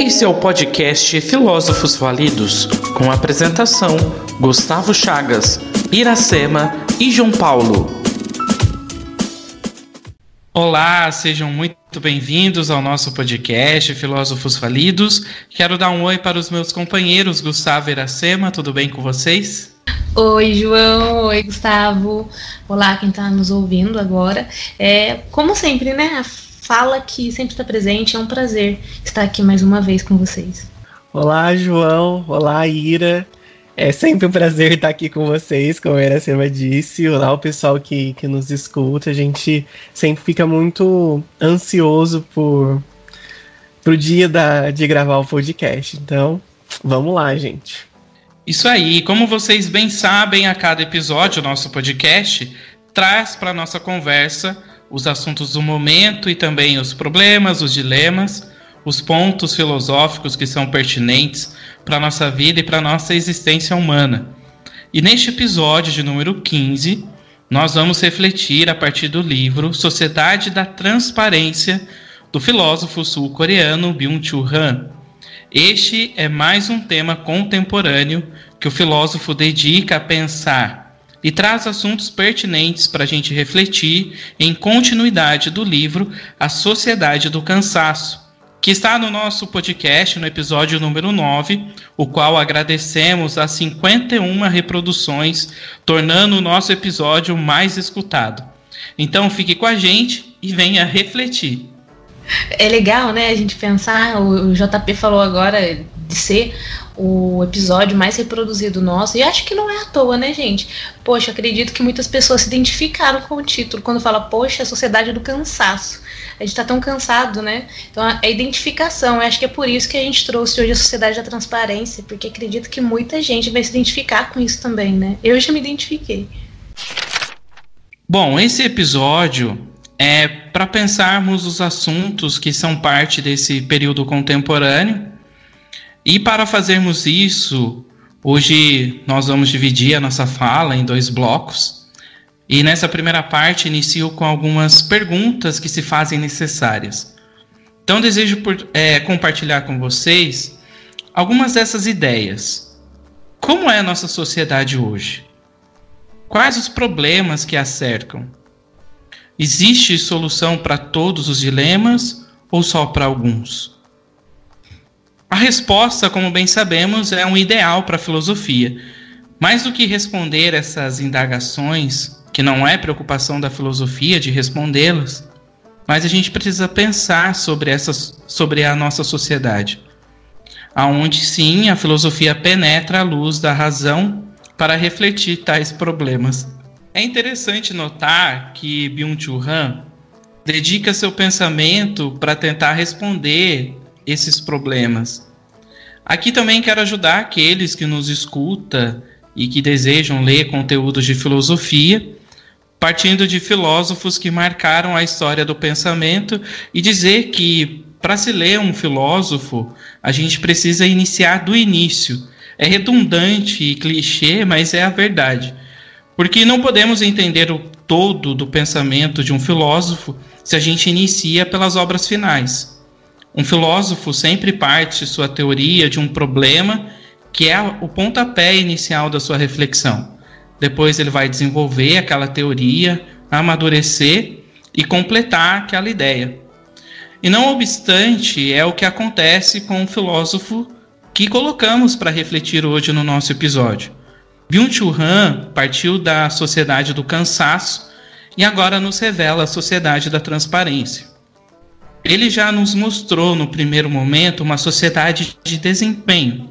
Esse é o podcast Filósofos Validos, com apresentação Gustavo Chagas, Iracema e João Paulo. Olá, sejam muito bem-vindos ao nosso podcast Filósofos Validos. Quero dar um oi para os meus companheiros Gustavo e Iracema, tudo bem com vocês? Oi, João. Oi, Gustavo. Olá, quem está nos ouvindo agora. É, como sempre, né? Fala que sempre está presente. É um prazer estar aqui mais uma vez com vocês. Olá, João. Olá, Ira. É sempre um prazer estar aqui com vocês, como a Iracema disse. Olá, o pessoal que, que nos escuta. A gente sempre fica muito ansioso por pro dia da, de gravar o podcast. Então, vamos lá, gente. Isso aí. Como vocês bem sabem, a cada episódio o nosso podcast traz para nossa conversa os assuntos do momento e também os problemas, os dilemas, os pontos filosóficos que são pertinentes para a nossa vida e para a nossa existência humana. E neste episódio de número 15, nós vamos refletir a partir do livro Sociedade da Transparência, do filósofo sul-coreano Byung-Chul Han. Este é mais um tema contemporâneo que o filósofo dedica a pensar e traz assuntos pertinentes para a gente refletir em continuidade do livro A Sociedade do Cansaço, que está no nosso podcast no episódio número 9, o qual agradecemos as 51 reproduções, tornando o nosso episódio mais escutado. Então fique com a gente e venha refletir. É legal, né, a gente pensar, o JP falou agora de ser o episódio mais reproduzido nosso. E acho que não é à toa, né, gente? Poxa, acredito que muitas pessoas se identificaram com o título quando fala, poxa, a sociedade do cansaço. A gente tá tão cansado, né? Então é identificação. Eu acho que é por isso que a gente trouxe hoje a sociedade da transparência, porque acredito que muita gente vai se identificar com isso também, né? Eu já me identifiquei. Bom, esse episódio é para pensarmos os assuntos que são parte desse período contemporâneo e para fazermos isso, hoje nós vamos dividir a nossa fala em dois blocos. E nessa primeira parte inicio com algumas perguntas que se fazem necessárias. Então desejo por, é, compartilhar com vocês algumas dessas ideias. Como é a nossa sociedade hoje? Quais os problemas que a cercam? Existe solução para todos os dilemas ou só para alguns? A resposta, como bem sabemos, é um ideal para a filosofia. Mais do que responder essas indagações, que não é preocupação da filosofia de respondê-las, mas a gente precisa pensar sobre, essas, sobre a nossa sociedade, aonde sim a filosofia penetra a luz da razão para refletir tais problemas. É interessante notar que Byung-Chul Han dedica seu pensamento para tentar responder esses problemas. Aqui também quero ajudar aqueles que nos escutam e que desejam ler conteúdos de filosofia, partindo de filósofos que marcaram a história do pensamento e dizer que para se ler um filósofo, a gente precisa iniciar do início. É redundante e clichê, mas é a verdade. Porque não podemos entender o todo do pensamento de um filósofo se a gente inicia pelas obras finais. Um filósofo sempre parte sua teoria de um problema que é o pontapé inicial da sua reflexão. Depois ele vai desenvolver aquela teoria, amadurecer e completar aquela ideia. E não obstante, é o que acontece com o filósofo que colocamos para refletir hoje no nosso episódio. Byung-Chul Han partiu da sociedade do cansaço e agora nos revela a sociedade da transparência. Ele já nos mostrou no primeiro momento uma sociedade de desempenho,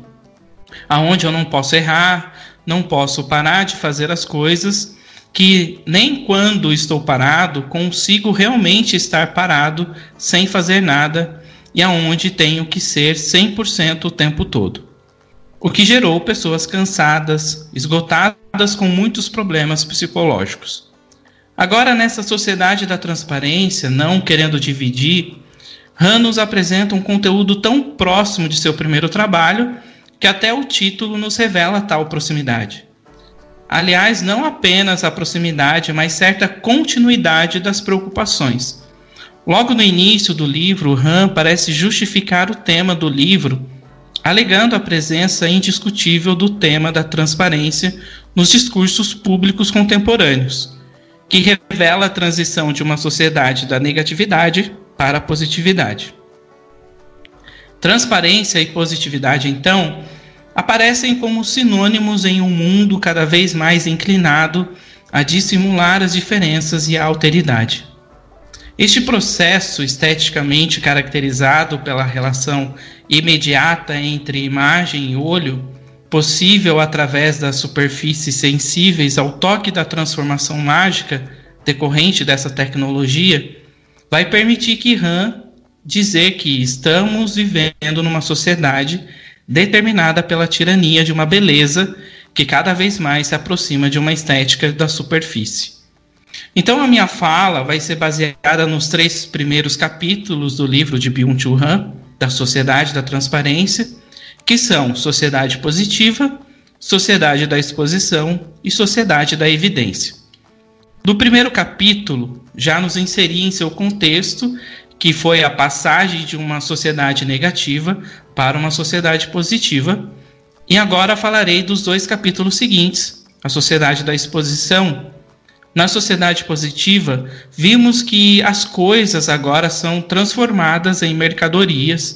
aonde eu não posso errar, não posso parar de fazer as coisas, que nem quando estou parado consigo realmente estar parado sem fazer nada e aonde tenho que ser 100% o tempo todo. O que gerou pessoas cansadas, esgotadas com muitos problemas psicológicos. Agora, nessa sociedade da transparência, não querendo dividir, Han nos apresenta um conteúdo tão próximo de seu primeiro trabalho que até o título nos revela tal proximidade. Aliás, não apenas a proximidade, mas certa continuidade das preocupações. Logo no início do livro, Han parece justificar o tema do livro, alegando a presença indiscutível do tema da transparência nos discursos públicos contemporâneos, que revela a transição de uma sociedade da negatividade para a positividade. Transparência e positividade, então, aparecem como sinônimos em um mundo cada vez mais inclinado a dissimular as diferenças e a alteridade. Este processo esteticamente caracterizado pela relação imediata entre imagem e olho, possível através das superfícies sensíveis ao toque da transformação mágica decorrente dessa tecnologia, vai permitir que Han dizer que estamos vivendo numa sociedade determinada pela tirania de uma beleza que cada vez mais se aproxima de uma estética da superfície. Então a minha fala vai ser baseada nos três primeiros capítulos do livro de Byung-Chul Han, da Sociedade da Transparência, que são Sociedade Positiva, Sociedade da Exposição e Sociedade da Evidência. No primeiro capítulo, já nos inseri em seu contexto, que foi a passagem de uma sociedade negativa para uma sociedade positiva. E agora falarei dos dois capítulos seguintes, a sociedade da exposição. Na sociedade positiva, vimos que as coisas agora são transformadas em mercadorias,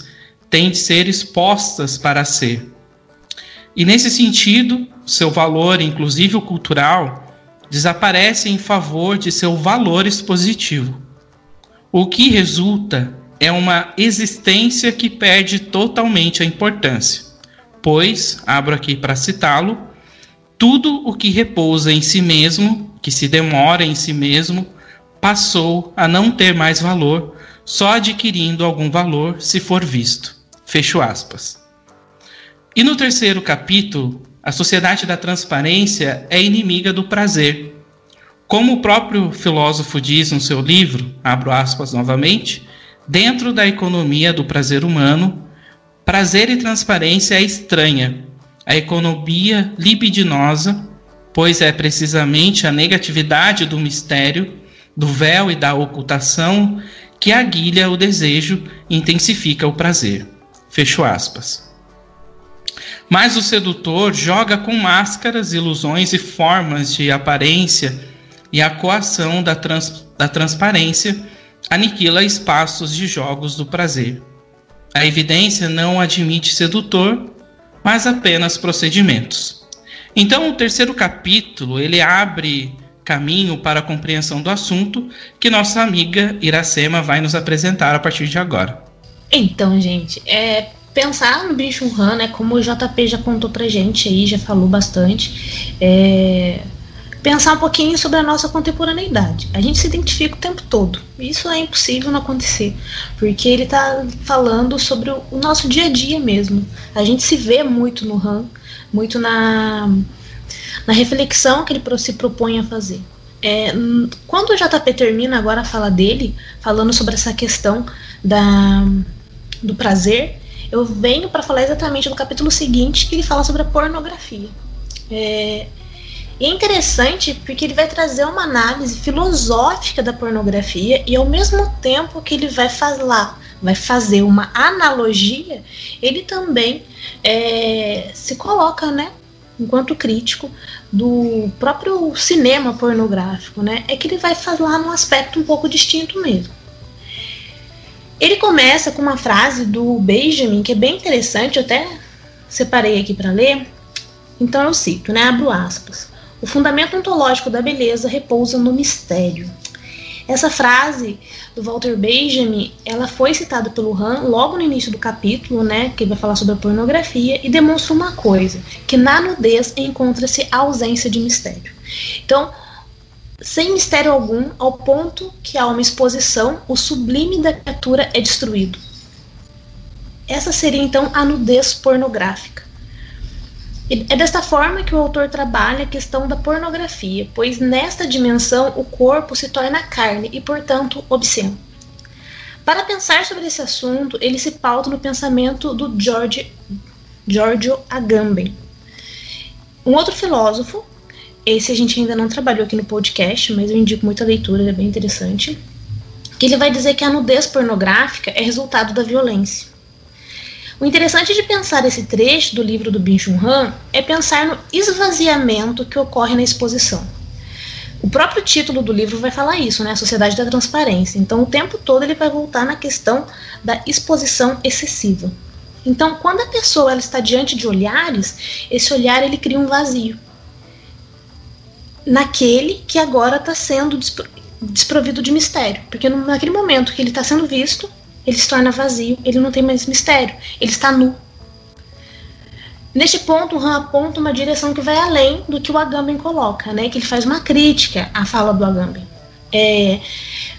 têm de ser expostas para ser. E nesse sentido, seu valor, inclusive o cultural, desaparece em favor de seu valor expositivo. O que resulta é uma existência que perde totalmente a importância, pois, abro aqui para citá-lo, tudo o que repousa em si mesmo, que se demora em si mesmo, passou a não ter mais valor, só adquirindo algum valor se for visto. Fecho aspas. E no terceiro capítulo, a sociedade da transparência é inimiga do prazer, como o próprio filósofo diz no seu livro, abro aspas novamente, dentro da economia do prazer humano, prazer e transparência é estranha. A economia libidinosa, pois é precisamente a negatividade do mistério, do véu e da ocultação que aguilha o desejo e intensifica o prazer. Fecho aspas. Mas o sedutor joga com máscaras, ilusões e formas de aparência e a coação da, trans, da transparência aniquila espaços de jogos do prazer. A evidência não admite sedutor, mas apenas procedimentos. Então, o terceiro capítulo ele abre caminho para a compreensão do assunto que nossa amiga Iracema vai nos apresentar a partir de agora. Então, gente, é pensar no bicho Han, né, como o JP já contou pra gente aí, já falou bastante, é, pensar um pouquinho sobre a nossa contemporaneidade. A gente se identifica o tempo todo. Isso é impossível não acontecer, porque ele está falando sobre o, nosso dia a dia mesmo. A gente se vê muito no RAM, muito na, na reflexão que ele se propõe a fazer. É, quando o JP termina agora a fala dele, falando sobre essa questão da, do prazer, eu venho para falar exatamente do capítulo seguinte, que ele fala sobre a pornografia. É, é interessante porque ele vai trazer uma análise filosófica da pornografia e ao mesmo tempo que ele vai falar, vai fazer uma analogia, ele também é, se coloca, né, enquanto crítico do próprio cinema pornográfico, né? É que ele vai falar num aspecto um pouco distinto mesmo. Ele começa com uma frase do Benjamin que é bem interessante, eu até separei aqui para ler. Então eu cito, né? Abro aspas. O fundamento ontológico da beleza repousa no mistério. Essa frase do Walter Benjamin, ela foi citada pelo Han logo no início do capítulo, né, que vai falar sobre a pornografia e demonstra uma coisa, que na nudez encontra-se a ausência de mistério. Então, sem mistério algum, ao ponto que há uma exposição, o sublime da criatura é destruído. Essa seria então a nudez pornográfica. É desta forma que o autor trabalha a questão da pornografia, pois nesta dimensão o corpo se torna carne e, portanto, obsceno. Para pensar sobre esse assunto, ele se pauta no pensamento do George, Giorgio Agamben. Um outro filósofo, esse a gente ainda não trabalhou aqui no podcast, mas eu indico muita leitura, ele é bem interessante, que ele vai dizer que a nudez pornográfica é resultado da violência. O interessante de pensar esse trecho do livro do Bin Chun Han é pensar no esvaziamento que ocorre na exposição. O próprio título do livro vai falar isso, né? A Sociedade da Transparência. Então, o tempo todo ele vai voltar na questão da exposição excessiva. Então, quando a pessoa ela está diante de olhares, esse olhar ele cria um vazio naquele que agora está sendo desprovido de mistério, porque naquele momento que ele está sendo visto, ele se torna vazio, ele não tem mais mistério, ele está nu. Neste ponto, o Han aponta uma direção que vai além do que o Agamben coloca, né? Que ele faz uma crítica à fala do Agamben. É,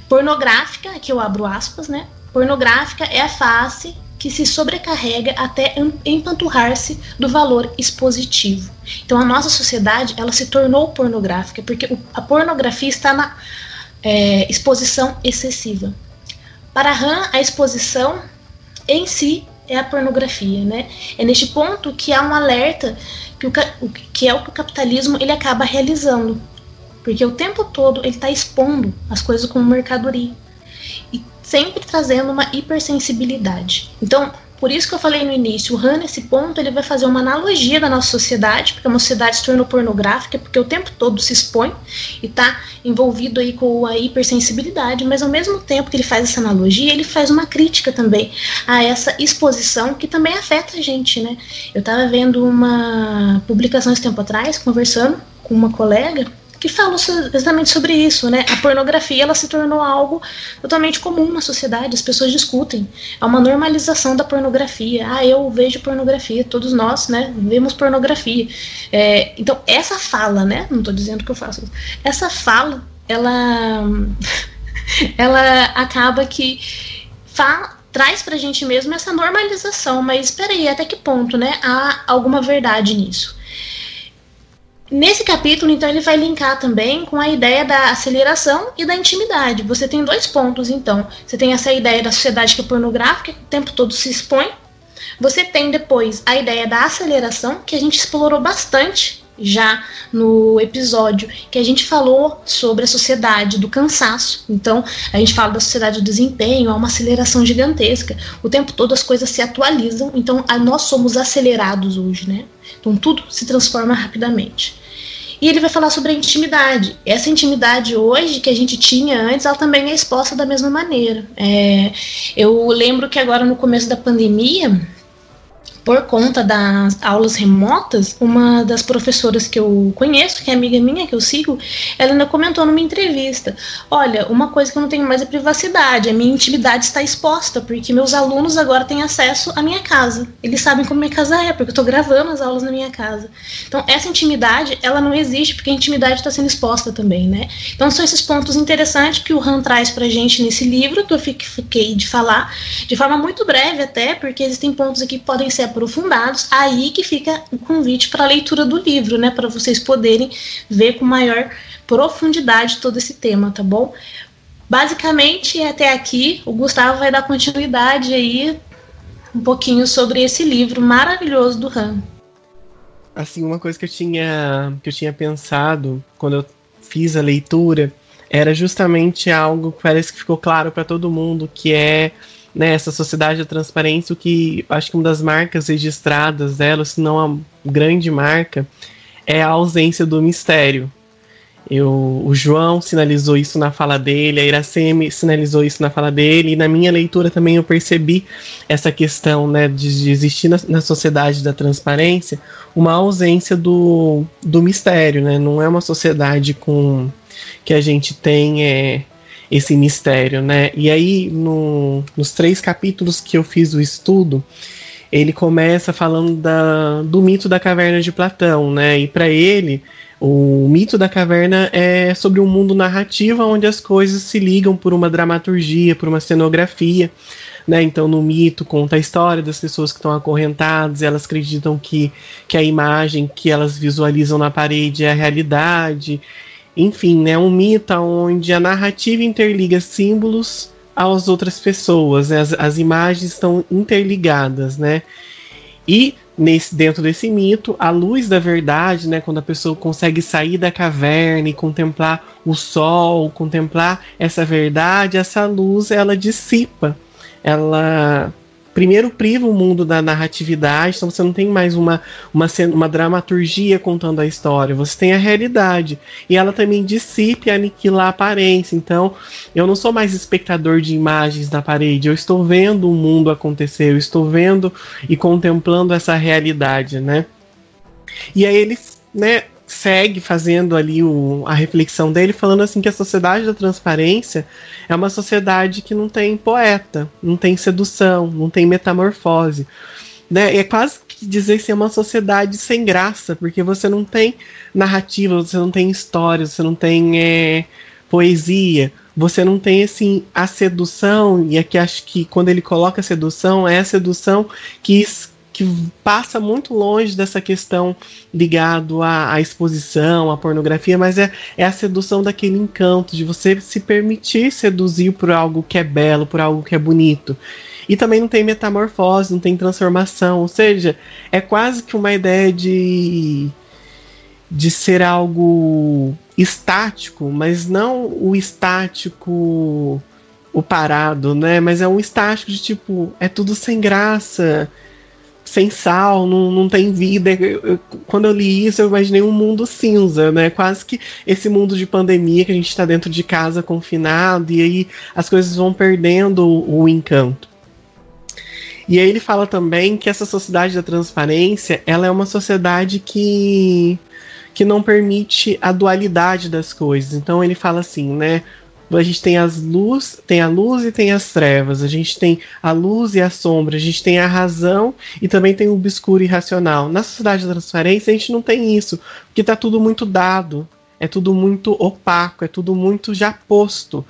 pornográfica, aqui eu abro aspas, né? Pornográfica é a face que se sobrecarrega até empanturrar-se do valor expositivo. Então a nossa sociedade ela se tornou pornográfica porque a pornografia está na é, exposição excessiva. Para Han, a exposição em si é a pornografia, né? É neste ponto que há um alerta que, o, que é o que o capitalismo ele acaba realizando, porque o tempo todo ele está expondo as coisas como mercadoria e sempre trazendo uma hipersensibilidade. Então, por isso que eu falei no início, o Han, nesse ponto, ele vai fazer uma analogia da nossa sociedade, porque a nossa sociedade se tornou pornográfica, porque o tempo todo se expõe e está envolvido aí com a hipersensibilidade, mas ao mesmo tempo que ele faz essa analogia, ele faz uma crítica também a essa exposição que também afeta a gente, né? Eu estava vendo uma publicação esse tempo atrás, conversando com uma colega, que falam exatamente sobre isso, né? A pornografia ela se tornou algo totalmente comum na sociedade, as pessoas discutem. É uma normalização da pornografia. Ah, eu vejo pornografia, todos nós, né, vemos pornografia. É, então, essa fala, né? Não estou dizendo que eu faço isso. Essa fala, ela, ela acaba que traz pra gente mesmo essa normalização, mas espera aí, até que ponto, né? Há alguma verdade nisso? Nesse capítulo, então, ele vai linkar também com a ideia da aceleração e da intimidade. Você tem dois pontos, então. Você tem essa ideia da sociedade que é pornográfica, que o tempo todo se expõe. Você tem depois a ideia da aceleração, que a gente explorou bastante já no episódio que a gente falou sobre a sociedade do cansaço. Então, a gente fala da sociedade do desempenho, há uma aceleração gigantesca. O tempo todo as coisas se atualizam, então nós somos acelerados hoje, né? Então tudo se transforma rapidamente. E ele vai falar sobre a intimidade. Essa intimidade hoje que a gente tinha antes, ela também é exposta da mesma maneira. É, eu lembro que agora no começo da pandemia, por conta das aulas remotas, uma das professoras que eu conheço, que é amiga minha, que eu sigo, ela ainda comentou numa entrevista: Olha, uma coisa que eu não tenho mais é privacidade, a minha intimidade está exposta, porque meus alunos agora têm acesso à minha casa. Eles sabem como minha casa é, porque eu estou gravando as aulas na minha casa. Então, essa intimidade, ela não existe, porque a intimidade está sendo exposta também, né? Então, são esses pontos interessantes que o Han traz pra gente nesse livro, que eu fiquei de falar, de forma muito breve até, porque existem pontos aqui que podem ser aprofundados, aí que fica o convite para a leitura do livro, né, para vocês poderem ver com maior profundidade todo esse tema, tá bom? Basicamente, até aqui, o Gustavo vai dar continuidade aí um pouquinho sobre esse livro maravilhoso do Han. Assim, uma coisa que eu tinha que eu tinha pensado quando eu fiz a leitura era justamente algo que parece que ficou claro para todo mundo, que é né, sociedade da transparência, o que acho que uma das marcas registradas dela, se não a grande marca, é a ausência do mistério. Eu, o João sinalizou isso na fala dele, a Iraceme sinalizou isso na fala dele, e na minha leitura também eu percebi essa questão né, de, de existir na, na, sociedade da transparência uma ausência do, do mistério. Né? Não é uma sociedade com que a gente tem é, esse mistério, né? E aí, no, nos três capítulos que eu fiz o estudo, ele começa falando da, do mito da caverna de Platão, né? E para ele, o mito da caverna é sobre um mundo narrativo onde as coisas se ligam por uma dramaturgia, por uma cenografia. Né? Então, no mito, conta a história das pessoas que estão acorrentadas, elas acreditam que, que a imagem que elas visualizam na parede é a realidade, enfim, né, um mito onde a narrativa interliga símbolos às outras pessoas, né, as, as imagens estão interligadas, né? E nesse dentro desse mito, a luz da verdade, né, quando a pessoa consegue sair da caverna e contemplar o sol, contemplar essa verdade, essa luz ela dissipa. Ela primeiro priva o mundo da narratividade, então você não tem mais uma, uma, uma dramaturgia contando a história, você tem a realidade. E ela também dissipa e aniquila a aparência. Então, eu não sou mais espectador de imagens na parede, eu estou vendo o mundo acontecer, eu estou vendo e contemplando essa realidade, né? E aí eles, né, segue fazendo ali o, a reflexão dele, falando assim que a sociedade da transparência é uma sociedade que não tem poeta, não tem sedução, não tem metamorfose. Né? É quase que dizer que é uma sociedade sem graça, porque você não tem narrativa, você não tem história, você não tem é, poesia, você não tem assim a sedução, e aqui acho que quando ele coloca a sedução, é a sedução que que passa muito longe dessa questão ligado à, à, exposição, à pornografia, mas é, é a sedução daquele encanto, de você se permitir seduzir por algo que é belo, por algo que é bonito. E também não tem metamorfose, não tem transformação, ou seja, é quase que uma ideia de, de ser algo estático, mas não o estático o parado, né? Mas é um estático de tipo, é tudo sem graça sem sal, não, não tem vida. Eu, eu, quando eu li isso, eu imaginei um mundo cinza, né? Quase que esse mundo de pandemia que a gente está dentro de casa confinado, e aí as coisas vão perdendo o, o encanto. E aí ele fala também que essa sociedade da transparência, ela é uma sociedade que que não permite a dualidade das coisas. Então ele fala assim, né? A gente tem as luz, tem a luz e tem as trevas, a gente tem a luz e a sombra, a gente tem a razão e também tem o obscuro e irracional. Na sociedade da transparência a gente não tem isso, porque está tudo muito dado, é tudo muito opaco, é tudo muito já posto.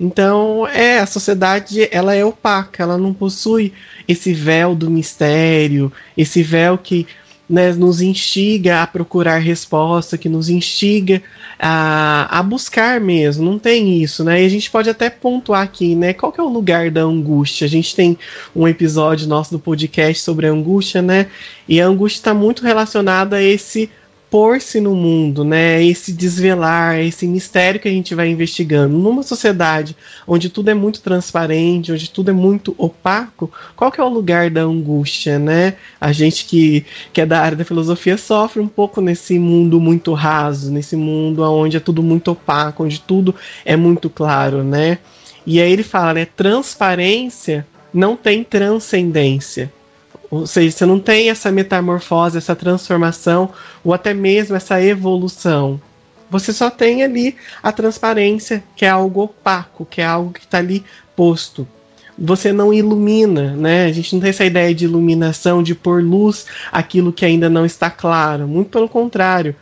Então, é, a sociedade, ela é opaca, ela não possui esse véu do mistério, esse véu que né, nos instiga a procurar resposta, que nos instiga a, a buscar mesmo. Não tem isso, né? E a gente pode até pontuar aqui, né? Qual que é o lugar da angústia? A gente tem um episódio nosso do podcast sobre a angústia, né? E a angústia está muito relacionada a esse pôr-se no mundo, né? Esse desvelar, esse mistério que a gente vai investigando. Numa sociedade onde tudo é muito transparente, onde tudo é muito opaco, qual que é o lugar da angústia, né? A gente que, que é da área da filosofia sofre um pouco nesse mundo muito raso, nesse mundo onde é tudo muito opaco, onde tudo é muito claro, né? E aí ele fala, né? Transparência não tem transcendência. Ou seja, você não tem essa metamorfose, essa transformação, ou até mesmo essa evolução. Você só tem ali a transparência, que é algo opaco, que é algo que está ali posto. Você não ilumina, né? A gente não tem essa ideia de iluminação, de pôr luz aquilo que ainda não está claro. Muito pelo contrário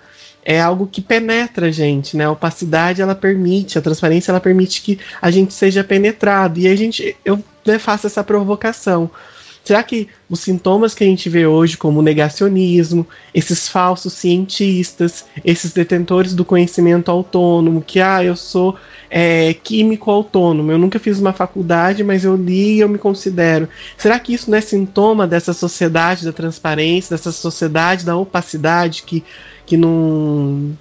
é algo que penetra a gente, né? A opacidade ela permite, a transparência ela permite que a gente seja penetrado. E a gente, eu né, faço essa provocação. Será que os sintomas que a gente vê hoje, como negacionismo, esses falsos cientistas, esses detentores do conhecimento autônomo, que ah, eu sou é, químico autônomo, eu nunca fiz uma faculdade, mas eu li e eu me considero. Será que isso não é sintoma dessa sociedade da transparência, dessa sociedade da opacidade que, que não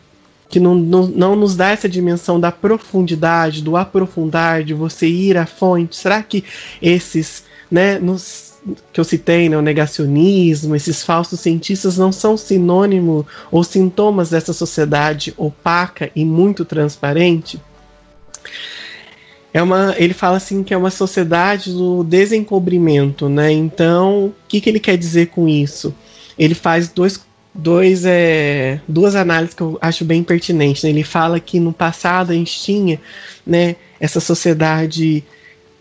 que não, não, não, nos dá essa dimensão da profundidade, do aprofundar, de você ir à fonte? Será que esses, né, nos, que eu citei, né, o negacionismo, esses falsos cientistas não são sinônimo ou sintomas dessa sociedade opaca e muito transparente? É uma, ele fala assim que é uma sociedade do desencobrimento, né? Então, o que, que ele quer dizer com isso? Ele faz dois, dois, é, duas análises que eu acho bem pertinentes. Né? Ele fala que no passado a gente tinha né, essa sociedade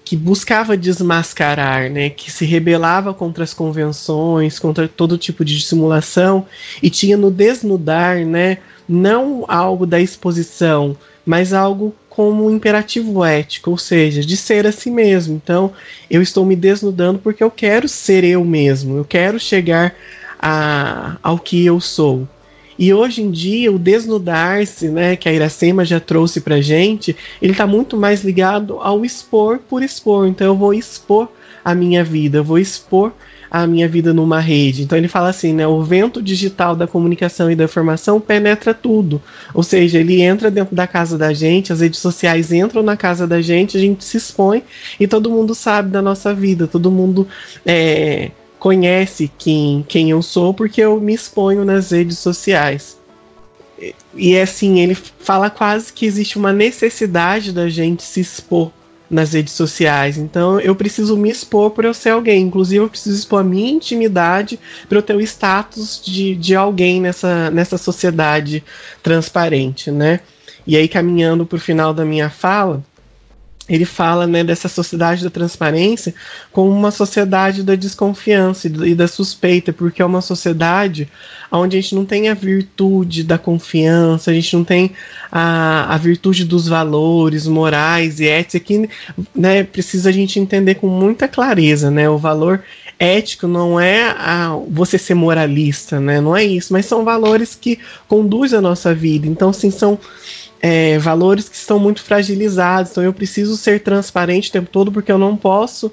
que buscava desmascarar, né, que se rebelava contra as convenções, contra todo tipo de dissimulação e tinha no desnudar, né, não algo da exposição, mas algo como um imperativo ético, ou seja, de ser a si mesmo. Então, eu estou me desnudando porque eu quero ser eu mesmo, eu quero chegar a, ao que eu sou. E hoje em dia, o desnudar-se, né, que a Iracema já trouxe pra gente, ele tá muito mais ligado ao expor por expor. Então eu vou expor a minha vida, eu vou expor a minha vida numa rede. Então ele fala assim, né, o vento digital da comunicação e da informação penetra tudo. Ou seja, ele entra dentro da casa da gente, as redes sociais entram na casa da gente, a gente se expõe e todo mundo sabe da nossa vida, todo mundo é, conhece quem, quem eu sou porque eu me exponho nas redes sociais. E assim, ele fala quase que existe uma necessidade da gente se expor nas redes sociais. Então eu preciso me expor para eu ser alguém. Inclusive, eu preciso expor a minha intimidade para eu ter o status de, de alguém nessa, nessa sociedade transparente, né? E aí, caminhando para o final da minha fala, ele fala né, dessa sociedade da transparência como uma sociedade da desconfiança e da suspeita, porque é uma sociedade onde a gente não tem a virtude da confiança, a gente não tem a, a virtude dos valores morais e ética, que né, precisa a gente entender com muita clareza, né? O valor ético não é a, você ser moralista, né? Não é isso, mas são valores que conduzem a nossa vida. Então, sim, são é, valores que estão muito fragilizados. Então eu preciso ser transparente o tempo todo porque eu não posso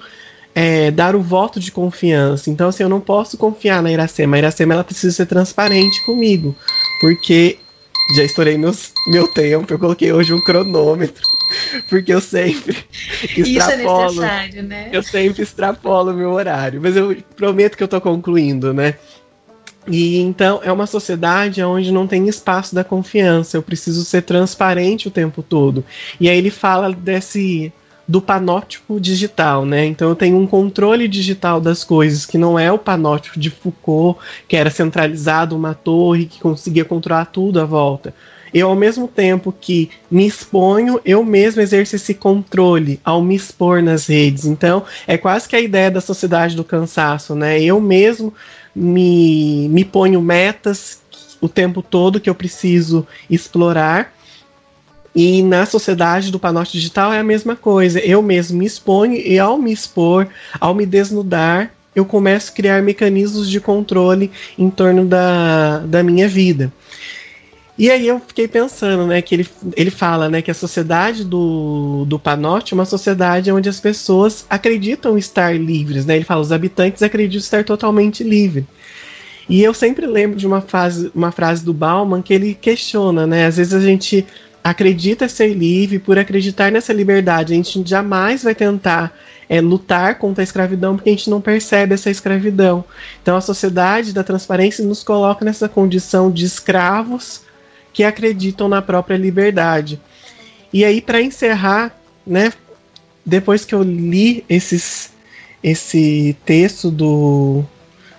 é, dar o voto de confiança. Então, assim, eu não posso confiar na Iracema. A Iracema ela precisa ser transparente comigo. Porque já estourei meus, meu tempo, eu coloquei hoje um cronômetro. Porque eu sempre extrapolo. Isso é necessário, né? Eu sempre extrapolo o meu horário. Mas eu prometo que eu tô concluindo, né? E então é uma sociedade onde não tem espaço da confiança. Eu preciso ser transparente o tempo todo. E aí ele fala desse do panótipo digital, né? Então eu tenho um controle digital das coisas que não é o panótipo de Foucault, que era centralizado uma torre que conseguia controlar tudo à volta. Eu, ao mesmo tempo que me exponho, eu mesmo exerço esse controle ao me expor nas redes. Então, é quase que a ideia da sociedade do cansaço, né? Eu mesmo me, me ponho metas o tempo todo que eu preciso explorar. E na sociedade do Panote Digital é a mesma coisa. Eu mesmo me exponho e ao me expor, ao me desnudar, eu começo a criar mecanismos de controle em torno da, da minha vida. E aí eu fiquei pensando, né, que ele, ele fala, né, que a sociedade do, do Panote é uma sociedade onde as pessoas acreditam estar livres, né? Ele fala, os habitantes acreditam estar totalmente livres. E eu sempre lembro de uma frase, uma frase do Bauman que ele questiona, né? Às vezes a gente acredita ser livre, por acreditar nessa liberdade, a gente jamais vai tentar é, lutar contra a escravidão porque a gente não percebe essa escravidão. Então a sociedade da transparência nos coloca nessa condição de escravos que acreditam na própria liberdade. E aí, para encerrar, né, depois que eu li esses, esse texto do,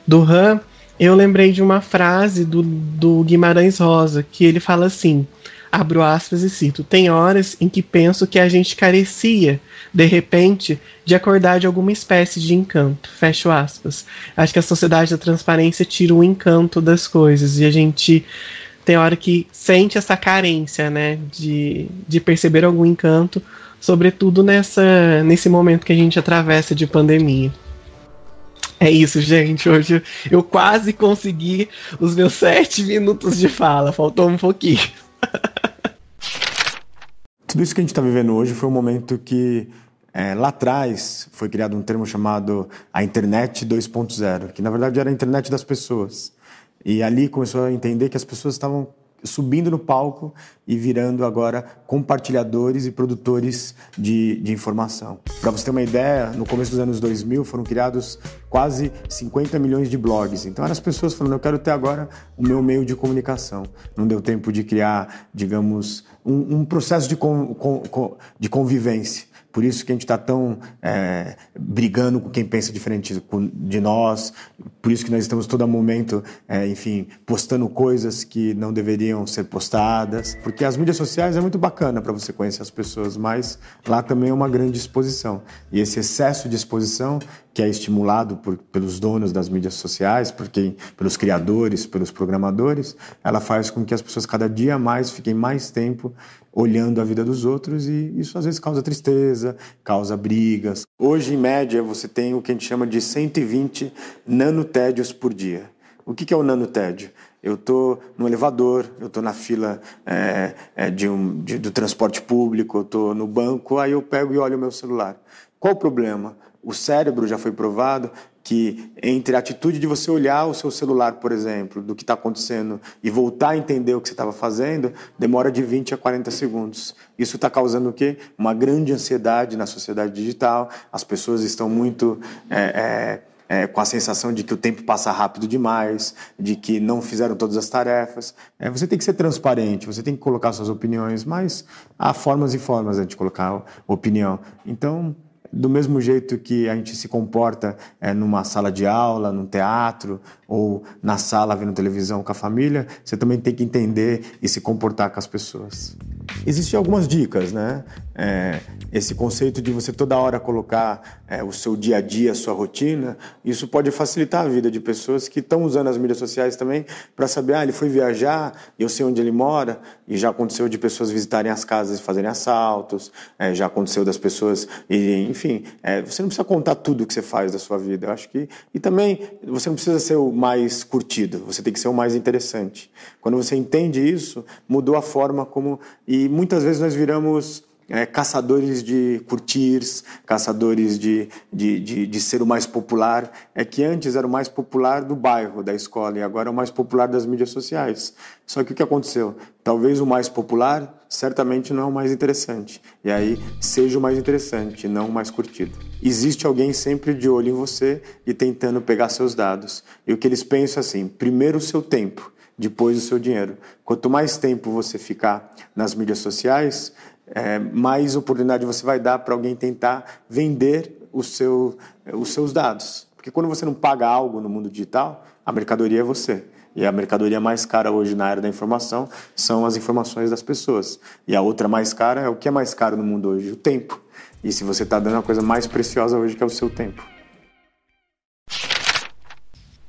do Han, eu lembrei de uma frase do, do Guimarães Rosa, que ele fala assim: abro aspas e cito, tem horas em que penso que a gente carecia, de repente, de acordar de alguma espécie de encanto. Fecho aspas. Acho que a sociedade da transparência tira o encanto das coisas e a gente tem hora que sente essa carência, né, de, de perceber algum encanto, sobretudo nessa, nesse momento que a gente atravessa de pandemia. É isso, gente. Hoje eu quase consegui os meus sete minutos de fala, faltou um pouquinho. Tudo isso que a gente está vivendo hoje foi um momento que é, lá atrás foi criado um termo chamado a internet 2.0, que na verdade era a internet das pessoas. E ali começou a entender que as pessoas estavam subindo no palco e virando agora compartilhadores e produtores de, de informação. Para você ter uma ideia, no começo dos anos 2000 foram criados quase 50 milhões de blogs. Então eram as pessoas falando, eu quero ter agora o meu meio de comunicação. Não deu tempo de criar, digamos, um, um processo de, con, con, de convivência. Por isso que a gente está tão é, brigando com quem pensa diferente de nós. Por isso que nós estamos todo momento, é, enfim, postando coisas que não deveriam ser postadas. Porque as mídias sociais é muito bacana para você conhecer as pessoas, mas lá também é uma grande exposição. E esse excesso de exposição que é estimulado por, pelos donos das mídias sociais, por quem, pelos criadores, pelos programadores, ela faz com que as pessoas cada dia mais fiquem mais tempo olhando a vida dos outros e isso às vezes causa tristeza, causa brigas. Hoje, em média, você tem o que a gente chama de 120 nanotédios por dia. O que é o nanotédio? Eu estou no elevador, eu estou na fila é, é, de um, de, do transporte público, eu estou no banco, aí eu pego e olho o meu celular. Qual o problema? O cérebro já foi provado que entre a atitude de você olhar o seu celular, por exemplo, do que está acontecendo e voltar a entender o que você estava fazendo, demora de 20 a 40 segundos. Isso está causando o quê? Uma grande ansiedade na sociedade digital. As pessoas estão muito é, é, é, com a sensação de que o tempo passa rápido demais, de que não fizeram todas as tarefas. É, você tem que ser transparente, você tem que colocar suas opiniões, mas há formas e formas de colocar opinião. Então, do mesmo jeito que a gente se comporta é, numa sala de aula, num teatro ou na sala vendo televisão com a família, você também tem que entender e se comportar com as pessoas. Existem algumas dicas, né? É, esse conceito de você toda hora colocar é, o seu dia a dia, a sua rotina, isso pode facilitar a vida de pessoas que estão usando as mídias sociais também para saber, ah, ele foi viajar, eu sei onde ele mora, e já aconteceu de pessoas visitarem as casas e fazerem assaltos, é, já aconteceu das pessoas, e, enfim, é, você não precisa contar tudo que você faz da sua vida, eu acho que, e também você não precisa ser o mais curtido, você tem que ser o mais interessante. Quando você entende isso, mudou a forma como, e muitas vezes nós viramos é, caçadores de curtirs, caçadores de, de, de, de, ser o mais popular. É que antes era o mais popular do bairro, da escola, e agora é o mais popular das mídias sociais. Só que o que aconteceu? Talvez o mais popular certamente não é o mais interessante. E aí seja o mais interessante, não o mais curtido. Existe alguém sempre de olho em você e tentando pegar seus dados. E o que eles pensam assim: primeiro o seu tempo, depois o seu dinheiro. Quanto mais tempo você ficar nas mídias sociais, é, mais oportunidade você vai dar para alguém tentar vender o seu, os seus dados. Porque quando você não paga algo no mundo digital, a mercadoria é você. E a mercadoria mais cara hoje na área da informação são as informações das pessoas. E a outra mais cara é o que é mais caro no mundo hoje? O tempo. E se você está dando a coisa mais preciosa hoje, que é o seu tempo.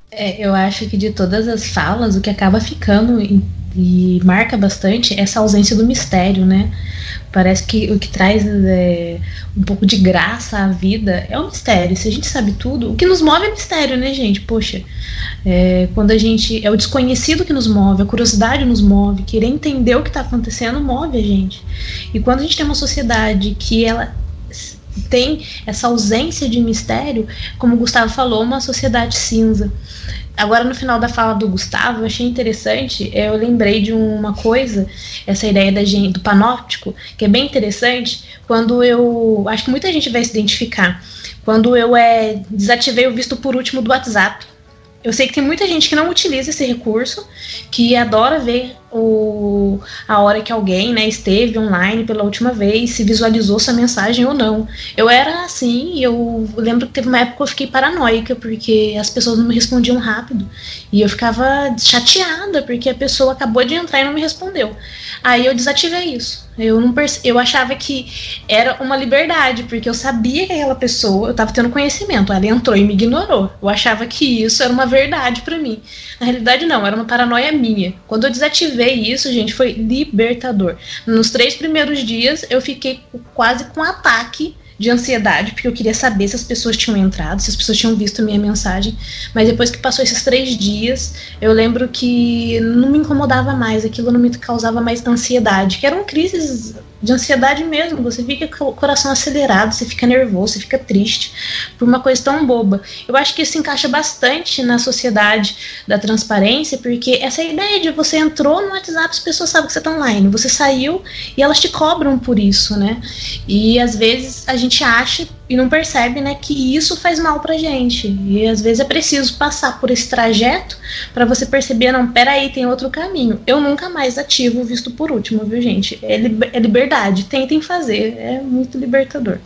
É, eu acho que de todas as falas, o que acaba ficando e marca bastante é essa ausência do mistério, né? Parece que o que traz é, um pouco de graça à vida é o mistério. Se a gente sabe tudo, o que nos move é mistério, né, gente? Poxa, é, quando a gente. É o desconhecido que nos move, a curiosidade nos move, querer entender o que está acontecendo move a gente. E quando a gente tem uma sociedade que ela tem essa ausência de mistério, como o Gustavo falou, uma sociedade cinza. Agora, no final da fala do Gustavo, eu achei interessante, eu lembrei de uma coisa, essa ideia da gente, do panóptico, que é bem interessante, quando eu. Acho que muita gente vai se identificar. Quando eu é, desativei o visto por último do WhatsApp. Eu sei que tem muita gente que não utiliza esse recurso, que adora ver o, a hora que alguém né, esteve online pela última vez, se visualizou sua mensagem ou não. Eu era assim, eu lembro que teve uma época que eu fiquei paranoica, porque as pessoas não me respondiam rápido. E eu ficava chateada, porque a pessoa acabou de entrar e não me respondeu. Aí eu desativei isso. Eu não perce... eu achava que era uma liberdade, porque eu sabia que aquela pessoa, eu estava tendo conhecimento, ela entrou e me ignorou. Eu achava que isso era uma verdade para mim. Na realidade não, era uma paranoia minha. Quando eu desativei isso, gente, foi libertador. Nos três primeiros dias eu fiquei quase com ataque de ansiedade, porque eu queria saber se as pessoas tinham entrado, se as pessoas tinham visto minha mensagem. Mas depois que passou esses três dias, eu lembro que não me incomodava mais, aquilo não me causava mais ansiedade, que eram crises de ansiedade mesmo. Você fica com o coração acelerado, você fica nervoso, você fica triste por uma coisa tão boba. Eu acho que isso encaixa bastante na sociedade da transparência, porque essa ideia de você entrou no WhatsApp, as pessoas sabem que você está online, você saiu e elas te cobram por isso, né? E às vezes a gente acha e não percebe, né, que isso faz mal pra gente. E às vezes é preciso passar por esse trajeto para você perceber, não, peraí, tem outro caminho. Eu nunca mais ativo visto por último, viu, gente? É, liber é liberdade, tentem fazer, é muito libertador.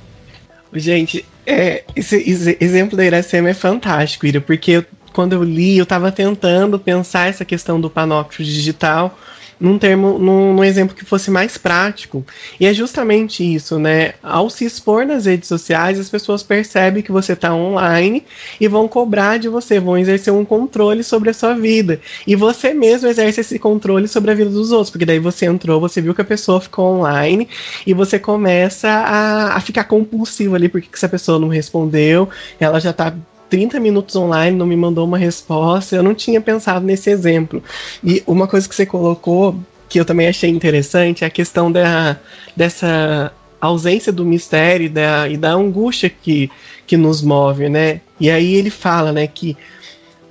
Gente, é, esse, esse exemplo da Iracema é fantástico, Ira, porque eu, quando eu li, eu estava tentando pensar essa questão do panóptico digital num termo, num, num, exemplo que fosse mais prático. E é justamente isso, né? Ao se expor nas redes sociais, as pessoas percebem que você está online e vão cobrar de você, vão exercer um controle sobre a sua vida. E você mesmo exerce esse controle sobre a vida dos outros, porque daí você entrou, você viu que a pessoa ficou online e você começa a, a ficar compulsivo ali, porque se a pessoa não respondeu, ela já está 30 minutos online, não me mandou uma resposta. Eu não tinha pensado nesse exemplo. E uma coisa que você colocou, que eu também achei interessante, é a questão da, dessa ausência do mistério da, e da angústia que, que nos move, né? E aí ele fala, né, que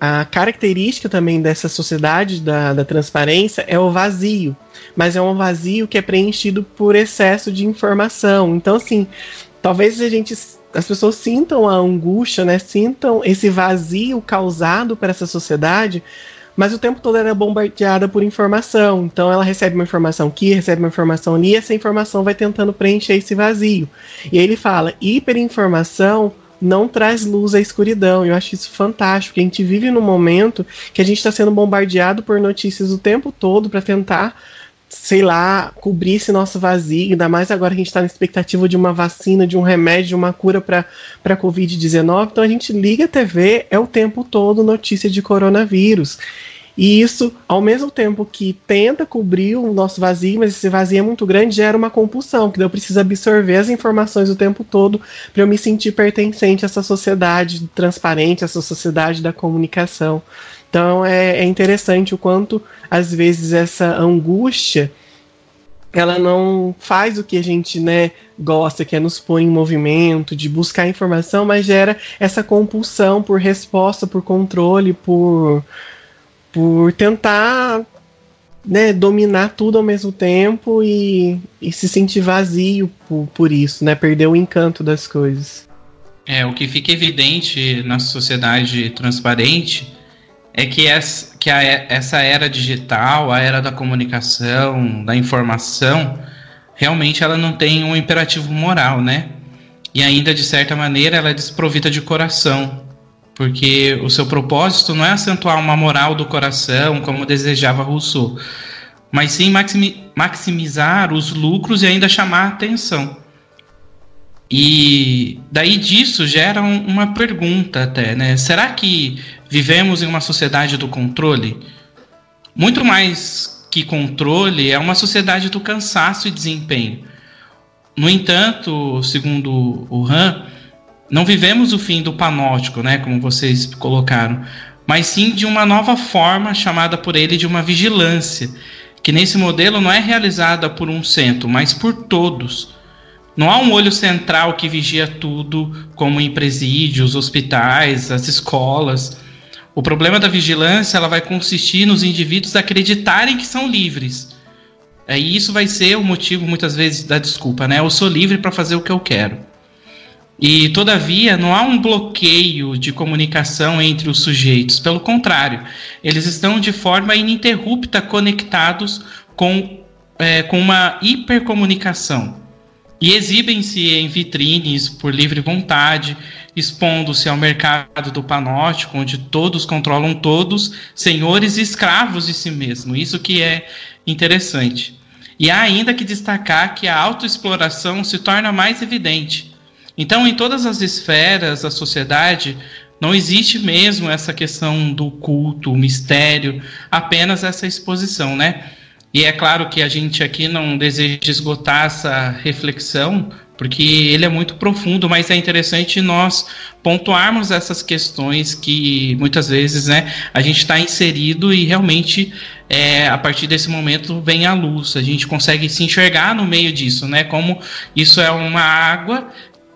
a característica também dessa sociedade da, da transparência é o vazio, mas é um vazio que é preenchido por excesso de informação. Então, assim, talvez a gente as pessoas sintam a angústia, né? Sintam esse vazio causado por essa sociedade, mas o tempo todo ela é bombardeada por informação. Então ela recebe uma informação aqui, recebe uma informação ali, e essa informação vai tentando preencher esse vazio. E aí ele fala: hiperinformação não traz luz à escuridão. Eu acho isso fantástico. A gente vive num momento que a gente está sendo bombardeado por notícias o tempo todo para tentar sei lá, cobrir esse nosso vazio, ainda mais agora que a gente está na expectativa de uma vacina, de um remédio, de uma cura para a Covid-19. Então a gente liga a TV, é o tempo todo notícia de coronavírus. E isso, ao mesmo tempo que tenta cobrir o nosso vazio, mas esse vazio é muito grande, gera uma compulsão, que eu preciso absorver as informações o tempo todo para eu me sentir pertencente a essa sociedade transparente, a essa sociedade da comunicação. Então é, é interessante o quanto, às vezes, essa angústia ela não faz o que a gente né, gosta, que é nos pôr em movimento, de buscar informação, mas gera essa compulsão por resposta, por controle, por, por tentar né, dominar tudo ao mesmo tempo e, e se sentir vazio por, por isso, né, perder o encanto das coisas. É, o que fica evidente na sociedade transparente é que, essa, que a, essa era digital, a era da comunicação, da informação, realmente ela não tem um imperativo moral, né? E ainda, de certa maneira, ela é desprovida de coração, porque o seu propósito não é acentuar uma moral do coração, como desejava Rousseau, mas sim maximizar os lucros e ainda chamar a atenção. E daí disso gera um, uma pergunta até, né? Será que vivemos em uma sociedade do controle? Muito mais que controle, é uma sociedade do cansaço e desempenho. No entanto, segundo o Han, não vivemos o fim do panótico, né, como vocês colocaram, mas sim de uma nova forma chamada por ele de uma vigilância, que nesse modelo não é realizada por um centro, mas por todos não há um olho central que vigia tudo, como em presídios, hospitais, as escolas. O problema da vigilância ela vai consistir nos indivíduos acreditarem que são livres. É, e isso vai ser o motivo, muitas vezes, da desculpa, né? Eu sou livre para fazer o que eu quero. E, todavia, não há um bloqueio de comunicação entre os sujeitos. Pelo contrário, eles estão de forma ininterrupta conectados com, é, com uma hipercomunicação e exibem-se em vitrines por livre vontade, expondo-se ao mercado do panótico, onde todos controlam todos, senhores e escravos de si mesmo. Isso que é interessante. E há ainda que destacar que a autoexploração se torna mais evidente. Então, em todas as esferas da sociedade, não existe mesmo essa questão do culto, o mistério, apenas essa exposição, né? E é claro que a gente aqui não deseja esgotar essa reflexão, porque ele é muito profundo, mas é interessante nós pontuarmos essas questões que muitas vezes né, a gente está inserido e realmente é, a partir desse momento vem a luz, a gente consegue se enxergar no meio disso, né? Como isso é uma água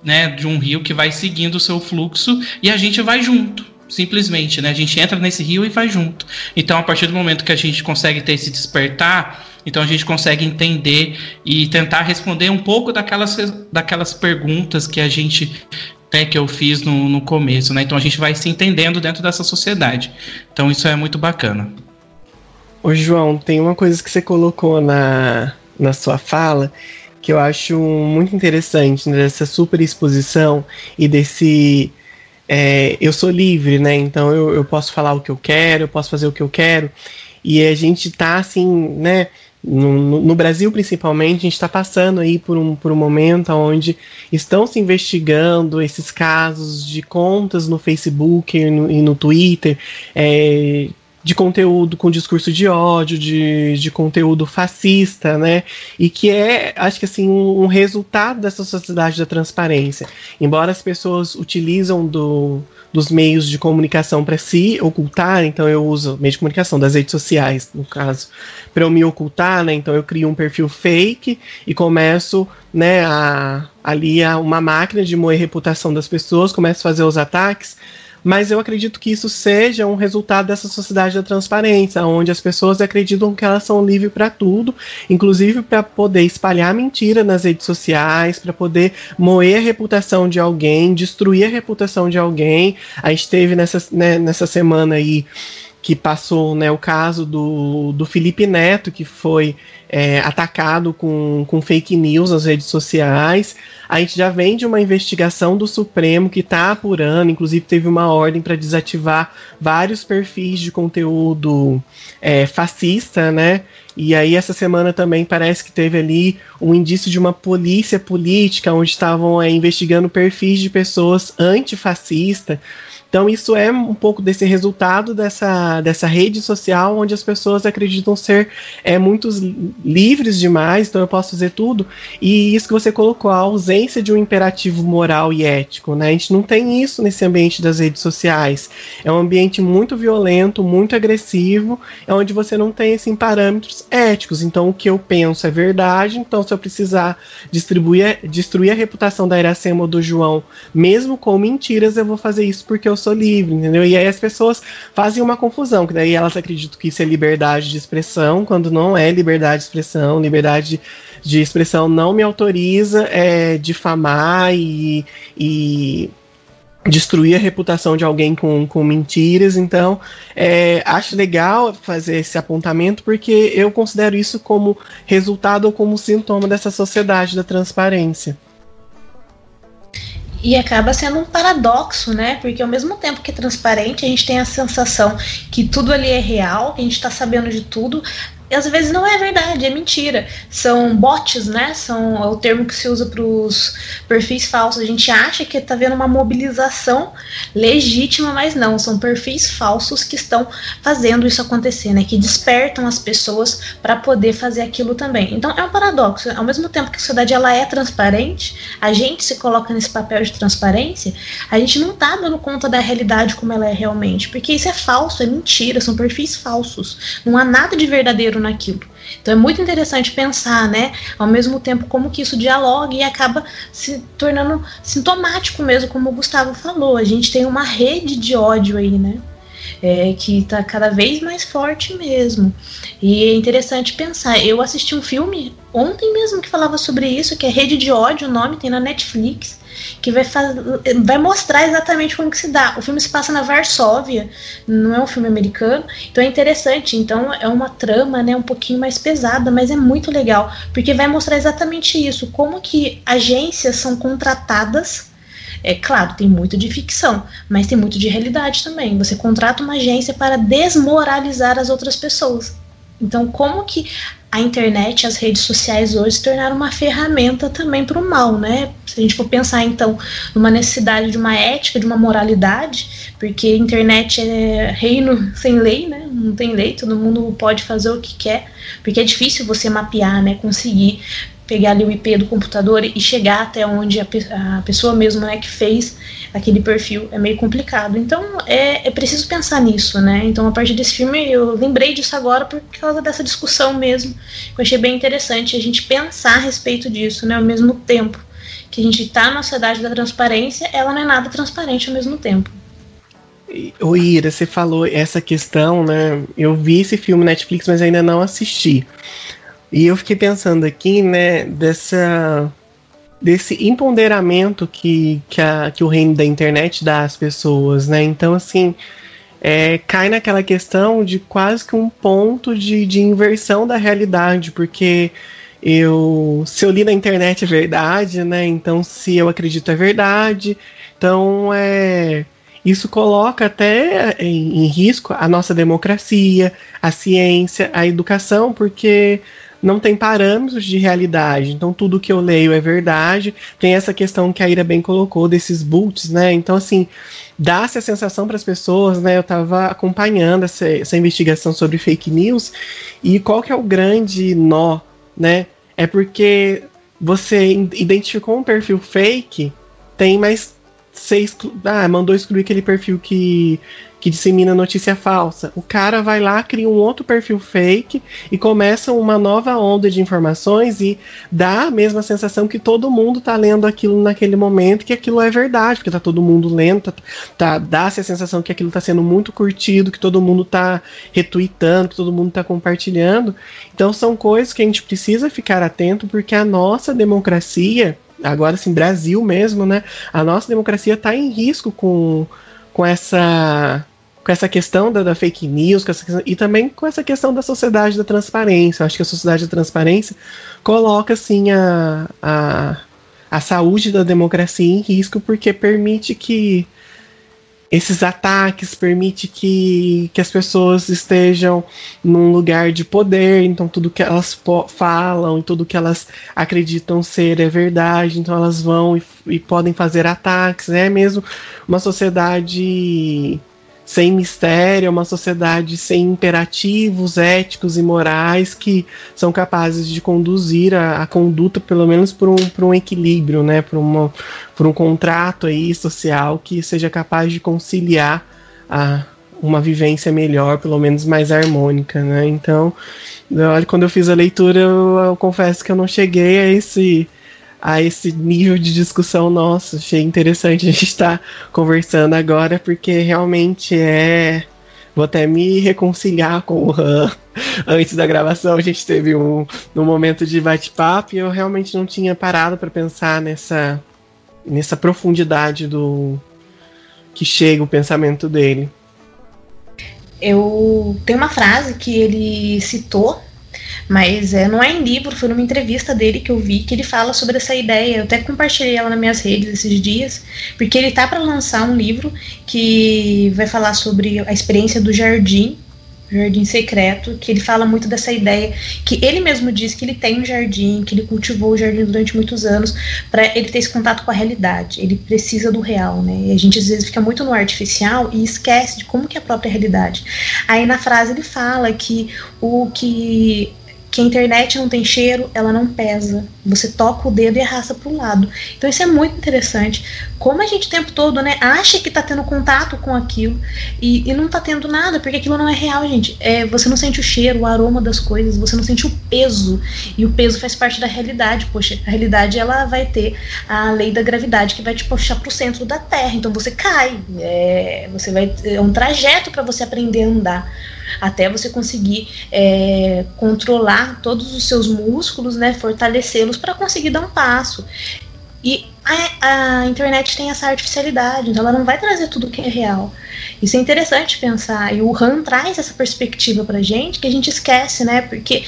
né, de um rio que vai seguindo o seu fluxo e a gente vai junto simplesmente, né? A gente entra nesse rio e vai junto. Então, a partir do momento que a gente consegue ter esse despertar, então a gente consegue entender e tentar responder um pouco daquelas, daquelas perguntas que a gente né, que eu fiz no, no começo, né? Então a gente vai se entendendo dentro dessa sociedade. Então isso é muito bacana. Ô João, tem uma coisa que você colocou na, na sua fala que eu acho muito interessante, né, dessa super exposição e desse é, eu sou livre, né? Então eu, eu posso falar o que eu quero, eu posso fazer o que eu quero. E a gente tá assim, né? No, no, Brasil, principalmente, a gente está passando aí por um, por um momento onde estão se investigando esses casos de contas no Facebook e no, e no Twitter, é, de conteúdo com discurso de ódio, de, de conteúdo fascista, né? E que é, acho que assim, um, um resultado dessa sociedade da transparência. Embora as pessoas utilizam do, dos meios de comunicação para se ocultar, então eu uso meio de comunicação das redes sociais, no caso, para eu me ocultar, né? Então eu crio um perfil fake e começo, né, a, ali a uma máquina de moer reputação das pessoas, começo a fazer os ataques mas eu acredito que isso seja um resultado dessa sociedade da transparência, onde as pessoas acreditam que elas são livres para tudo, inclusive para poder espalhar mentira nas redes sociais, para poder moer a reputação de alguém, destruir a reputação de alguém. A gente teve nessa, né, nessa semana aí que passou né, o caso do, do Felipe Neto, que foi é, atacado com, com fake news nas redes sociais. A gente já vem de uma investigação do Supremo que está apurando, inclusive teve uma ordem para desativar vários perfis de conteúdo é, fascista, né? E aí essa semana também parece que teve ali um indício de uma polícia política onde estavam é, investigando perfis de pessoas antifascistas. Então, isso é um pouco desse resultado dessa, dessa rede social onde as pessoas acreditam ser é, muito livres demais, então eu posso fazer tudo. E isso que você colocou, a ausência de um imperativo moral e ético. Né? A gente não tem isso nesse ambiente das redes sociais. É um ambiente muito violento, muito agressivo, é onde você não tem assim, parâmetros éticos. Então, o que eu penso é verdade, então se eu precisar distribuir, destruir a reputação da Iracema ou do João, mesmo com mentiras, eu vou fazer isso porque eu sou livre, entendeu? E aí as pessoas fazem uma confusão, que daí elas acreditam que isso é liberdade de expressão, quando não é liberdade de expressão, liberdade de expressão não me autoriza é, difamar e, e destruir a reputação de alguém com, com mentiras. Então, é, acho legal fazer esse apontamento porque eu considero isso como resultado ou como sintoma dessa sociedade da transparência. E acaba sendo um paradoxo, né? Porque ao mesmo tempo que é transparente, a gente tem a sensação que tudo ali é real, que a gente está sabendo de tudo, às vezes não é verdade, é mentira. São bots, né? São é o termo que se usa para os perfis falsos. A gente acha que está vendo uma mobilização legítima, mas não. São perfis falsos que estão fazendo isso acontecer, né? Que despertam as pessoas para poder fazer aquilo também. Então é um paradoxo. Ao mesmo tempo que a sociedade ela é transparente, a gente se coloca nesse papel de transparência, a gente não está dando conta da realidade como ela é realmente, porque isso é falso, é mentira, são perfis falsos. Não há nada de verdadeiro naquilo. Então é muito interessante pensar, né, ao mesmo tempo como que isso dialoga e acaba se tornando sintomático mesmo, como o Gustavo falou. A gente tem uma rede de ódio aí, né? É, que está cada vez mais forte mesmo. E é interessante pensar. Eu assisti um filme ontem mesmo que falava sobre isso, que é Rede de Ódio, o nome tem na Netflix que vai, vai mostrar exatamente como que se dá. O filme se passa na Varsóvia, não é um filme americano, então é interessante. Então é uma trama, né, um pouquinho mais pesada, mas é muito legal, porque vai mostrar exatamente isso, como que agências são contratadas é claro, tem muito de ficção, mas tem muito de realidade também. Você contrata uma agência para desmoralizar as outras pessoas. Então, como que a internet, as redes sociais hoje se tornaram uma ferramenta também para o mal, né? Se a gente for pensar então numa necessidade de uma ética, de uma moralidade, porque a internet é reino sem lei, né? Não tem lei, todo mundo pode fazer o que quer, porque é difícil você mapear, né? Conseguir pegar ali o IP do computador e chegar até onde a, a pessoa mesmo né, que fez aquele perfil é meio complicado. Então é, é preciso pensar nisso, né? Então a partir desse filme eu lembrei disso agora por causa dessa discussão mesmo. Eu achei bem interessante a gente pensar a respeito disso, né? Ao mesmo tempo que a gente está na sociedade da transparência, ela não é nada transparente ao mesmo tempo. O Ira, você falou essa questão, né? Eu vi esse filme Netflix, mas ainda não assisti. E eu fiquei pensando aqui, né, dessa desse empoderamento que, que, a, que o reino da internet dá às pessoas, né? Então, assim, é, cai naquela questão de quase que um ponto de, de inversão da realidade, porque eu se eu li na internet é verdade, né? Então, se eu acredito é verdade. Então, é isso coloca até em, em risco a nossa democracia, a ciência, a educação, porque não tem parâmetros de realidade. Então tudo que eu leio é verdade. Tem essa questão que a Ira bem colocou desses boots, né? Então assim, dá-se a sensação para as pessoas, né? Eu estava acompanhando essa, essa investigação sobre fake news e qual que é o grande nó, né? É porque você identificou um perfil fake, tem mais exclu ah, mandou excluir aquele perfil que que dissemina notícia falsa. O cara vai lá, cria um outro perfil fake e começa uma nova onda de informações e dá a mesma sensação que todo mundo tá lendo aquilo naquele momento, que aquilo é verdade, porque tá todo mundo lendo, tá, tá dá-se a sensação que aquilo tá sendo muito curtido, que todo mundo tá retweetando, que todo mundo tá compartilhando. Então são coisas que a gente precisa ficar atento porque a nossa democracia agora assim, Brasil mesmo, né? A nossa democracia está em risco com, com essa com essa questão da, da fake news questão, e também com essa questão da sociedade da transparência. Eu acho que a sociedade da transparência coloca assim a, a, a saúde da democracia em risco porque permite que esses ataques permite que, que as pessoas estejam num lugar de poder, então tudo que elas falam e tudo que elas acreditam ser é verdade, então elas vão e, e podem fazer ataques, é mesmo uma sociedade sem mistério, é uma sociedade sem imperativos éticos e morais que são capazes de conduzir a, a conduta, pelo menos, por um, por um equilíbrio, né? por um contrato aí social que seja capaz de conciliar a, uma vivência melhor, pelo menos mais harmônica. Né? Então, olha, quando eu fiz a leitura, eu, eu confesso que eu não cheguei a esse a esse nível de discussão nosso. Achei interessante a gente estar tá conversando agora, porque realmente é. Vou até me reconciliar com o Han. Antes da gravação, a gente teve um, um momento de bate-papo e eu realmente não tinha parado para pensar nessa, nessa profundidade do que chega o pensamento dele. Eu tenho uma frase que ele citou mas é, não é em livro, foi numa entrevista dele que eu vi que ele fala sobre essa ideia. Eu até compartilhei ela nas minhas redes esses dias, porque ele tá para lançar um livro que vai falar sobre a experiência do jardim Jardim Secreto, que ele fala muito dessa ideia, que ele mesmo diz que ele tem um jardim, que ele cultivou o jardim durante muitos anos, para ele ter esse contato com a realidade. Ele precisa do real, né? E a gente às vezes fica muito no artificial e esquece de como que é a própria realidade. Aí na frase ele fala que o que que a internet não tem cheiro, ela não pesa. Você toca o dedo e arrasta para o lado. Então isso é muito interessante. Como a gente o tempo todo, né, acha que está tendo contato com aquilo e, e não está tendo nada, porque aquilo não é real, gente. É, você não sente o cheiro, o aroma das coisas, você não sente o peso. E o peso faz parte da realidade. Poxa, a realidade ela vai ter a lei da gravidade que vai te puxar para o centro da Terra. Então você cai. É, você vai é um trajeto para você aprender a andar até você conseguir é, controlar todos os seus músculos, né, fortalecê-los para conseguir dar um passo. E a, a, internet tem essa artificialidade, então ela não vai trazer tudo que é real. Isso é interessante pensar. E o Han traz essa perspectiva pra gente que a gente esquece, né? Porque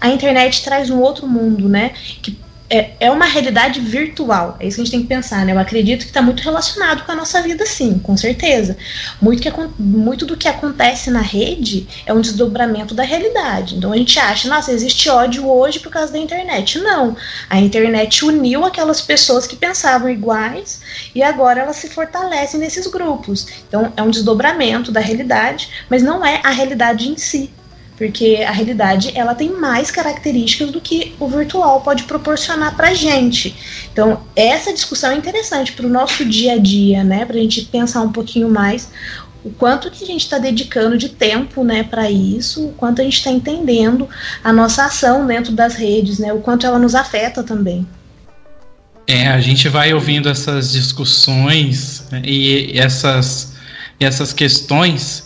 a internet traz um outro mundo, né? Que é, é uma realidade virtual. É isso que a gente tem que pensar, né? Eu acredito que está muito relacionado com a nossa vida, sim, com certeza. Muito, que, muito do que acontece na rede é um desdobramento da realidade. Então a gente acha, nossa, existe ódio hoje por causa da internet. Não. A internet uniu aquelas pessoas que pensavam iguais e agora elas se fortalecem nesses grupos. Então é um desdobramento da realidade, mas não é a realidade em si porque a realidade ela tem mais características do que o virtual pode proporcionar para gente. Então essa discussão é interessante para o nosso dia a dia, né? Para a gente pensar um pouquinho mais o quanto que a gente está dedicando de tempo, né, para isso, o quanto a gente está entendendo a nossa ação dentro das redes, né? O quanto ela nos afeta também. É, a gente vai ouvindo essas discussões né, e essas, essas questões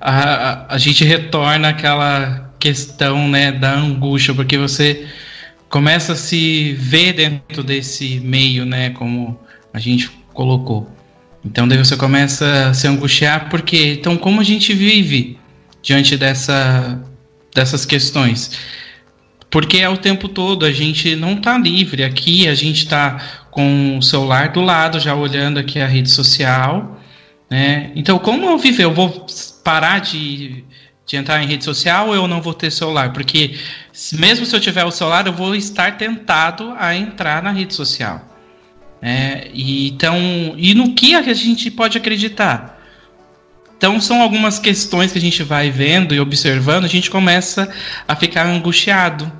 a, a, gente retorna àquela questão né, da angústia, porque você começa a se ver dentro desse meio, né, como a gente colocou. Então daí você começa a se angustiar, porque então como a gente vive diante dessa, dessas questões? Porque é o tempo todo, a gente não está livre. Aqui a gente está com o celular do lado, já olhando aqui a rede social. Né? Então, como eu viver? Eu vou parar de, de entrar em rede social eu não vou ter celular? Porque mesmo se eu tiver o celular, eu vou estar tentado a entrar na rede social. É, e, então, e no que a gente pode acreditar? Então são algumas questões que a gente vai vendo e observando, a gente começa a ficar angustiado,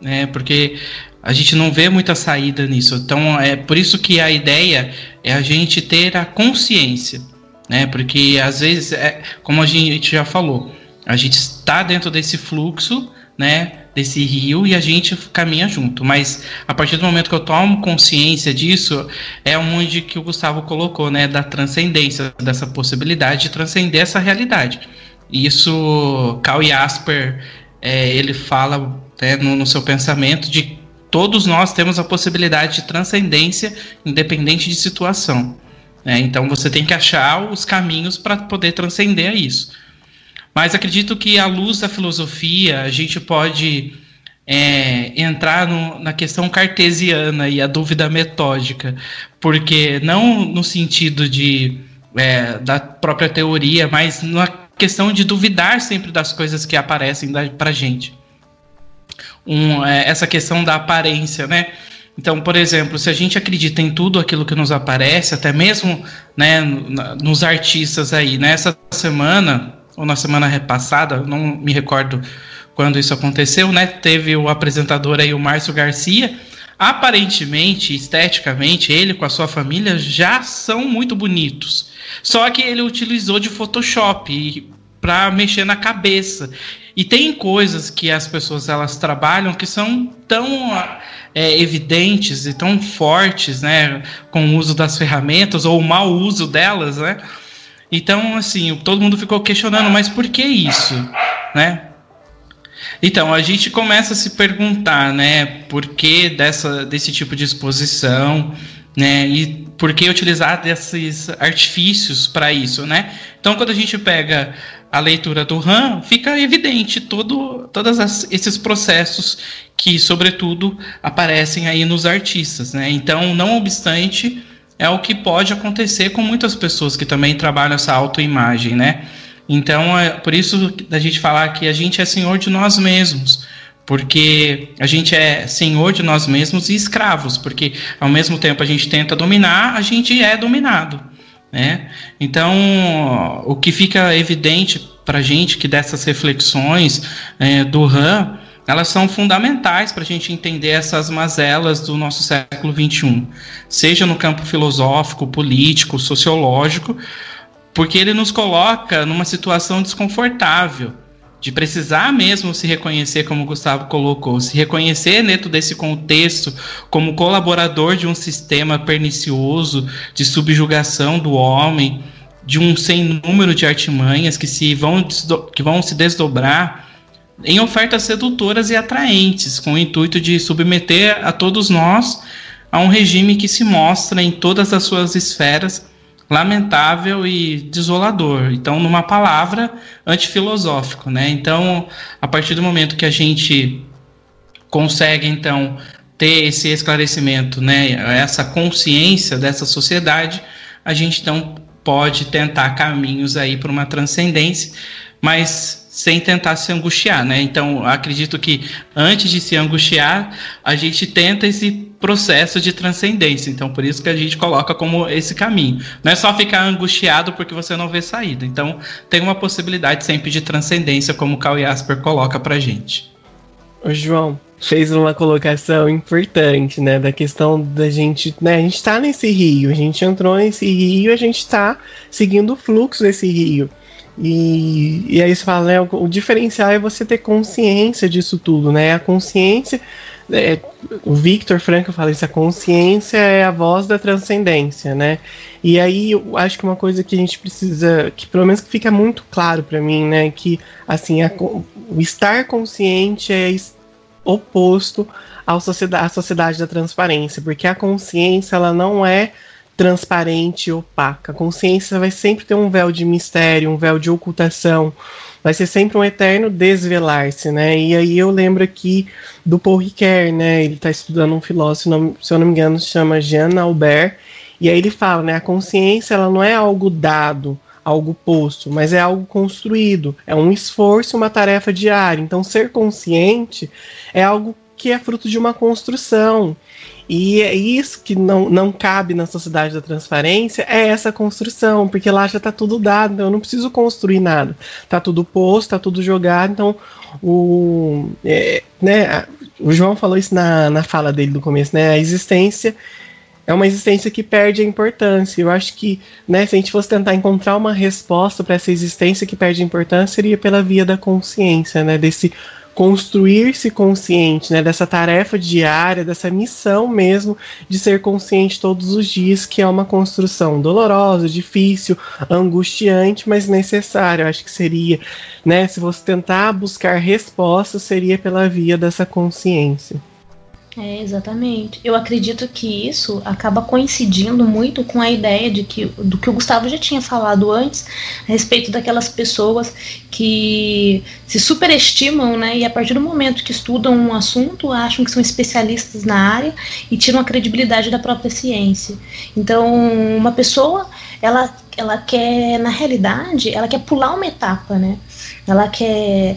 né? Porque a gente não vê muita saída nisso. Então é por isso que a ideia é a gente ter a consciência, né? Porque às vezes é como a gente já falou, a gente está dentro desse fluxo, né? Desse rio e a gente caminha junto. Mas a partir do momento que eu tomo consciência disso, é onde que o Gustavo colocou, né? Da transcendência, dessa possibilidade de transcender essa realidade. Isso, Carl Jasper, é, ele fala né, no, no seu pensamento de todos nós temos a possibilidade de transcendência, independente de situação. Né? Então você tem que achar os caminhos para poder transcender isso. Mas acredito que à luz da filosofia a gente pode é, entrar no, na questão cartesiana e a dúvida metódica, porque não no sentido de é, da própria teoria, mas na questão de duvidar sempre das coisas que aparecem para gente um, é, essa questão da aparência, né? Então, por exemplo, se a gente acredita em tudo aquilo que nos aparece, até mesmo né, nos artistas aí, nessa semana, ou na semana repassada, não me recordo quando isso aconteceu, né? Teve o apresentador aí, o Márcio Garcia. Aparentemente, esteticamente, ele com a sua família já são muito bonitos. Só que ele utilizou de Photoshop para mexer na cabeça. E tem coisas que as pessoas elas trabalham que são tão é, evidentes e tão fortes, né, com o uso das ferramentas ou o mau uso delas, né? Então, assim, todo mundo ficou questionando, mas por que isso, né? Então, a gente começa a se perguntar, né, por que dessa, desse tipo de exposição, né, e por que utilizar desses artifícios para isso, né? Então, quando a gente pega a leitura do RAM, fica evidente todo, todos esses processos que, sobretudo, aparecem aí nos artistas. Né? Então, não obstante, é o que pode acontecer com muitas pessoas que também trabalham essa autoimagem. Né? Então, é por isso da gente falar que a gente é senhor de nós mesmos. Porque a gente é senhor de nós mesmos e escravos, porque ao mesmo tempo a gente tenta dominar, a gente é dominado. Né? Então, o que fica evidente para a gente que dessas reflexões é, do RAM, elas são fundamentais para a gente entender essas mazelas do nosso século XXI, seja no campo filosófico, político, sociológico, porque ele nos coloca numa situação desconfortável de precisar mesmo se reconhecer, como o Gustavo colocou, se reconhecer dentro desse contexto como colaborador de um sistema pernicioso de subjugação do homem, de um sem número de artimanhas que se vão, que vão se desdobrar em ofertas sedutoras e atraentes, com o intuito de submeter a todos nós a um regime que se mostra em todas as suas esferas lamentável e desolador. Então, numa palavra, antifilosófico, né? Então, a partir do momento que a gente consegue então ter esse esclarecimento, né, essa consciência dessa sociedade, a gente então pode tentar caminhos aí para uma transcendência, mas sem tentar se angustiar, né? Então, acredito que antes de se angustiar, a gente tenta esse processo de transcendência. Então, por isso que a gente coloca como esse caminho. Não é só ficar angustiado porque você não vê saída. Então, tem uma possibilidade sempre de transcendência, como o Carl Jasper coloca pra gente. Ô, João, fez uma colocação importante, né? Da questão da gente, né? A gente tá nesse rio, a gente entrou nesse rio, a gente tá seguindo o fluxo desse rio. E, e aí você fala, né? O, o diferencial é você ter consciência disso tudo, né? A consciência é, o Victor Franco fala isso, a consciência é a voz da transcendência, né? E aí eu acho que uma coisa que a gente precisa, que pelo menos fica muito claro para mim, né, que assim, a, o estar consciente é oposto à sociedade, à sociedade da transparência, porque a consciência ela não é transparente e opaca. A consciência vai sempre ter um véu de mistério, um véu de ocultação, vai ser sempre um eterno desvelar-se, né? E aí eu lembro aqui do Paul Ricoeur, né? Ele está estudando um filósofo, se eu não me engano, se chama Jean Albert, e aí ele fala, né? A consciência ela não é algo dado, algo posto, mas é algo construído, é um esforço, uma tarefa diária. Então, ser consciente é algo que é fruto de uma construção. E é isso que não, não cabe na sociedade da transparência, é essa construção, porque lá já está tudo dado, então eu não preciso construir nada. Está tudo posto, está tudo jogado, então o, é, né, o João falou isso na, na fala dele do começo, né? A existência é uma existência que perde a importância. Eu acho que, né, se a gente fosse tentar encontrar uma resposta para essa existência que perde a importância, seria pela via da consciência, né? Desse construir-se consciente, né, dessa tarefa diária, dessa missão mesmo de ser consciente todos os dias, que é uma construção dolorosa, difícil, angustiante, mas necessária. Eu acho que seria, né, se você tentar buscar respostas, seria pela via dessa consciência. É, exatamente. Eu acredito que isso acaba coincidindo muito com a ideia de que do que o Gustavo já tinha falado antes, a respeito daquelas pessoas que se superestimam, né? E a partir do momento que estudam um assunto, acham que são especialistas na área e tiram a credibilidade da própria ciência. Então, uma pessoa, ela, ela quer, na realidade, ela quer pular uma etapa, né? Ela quer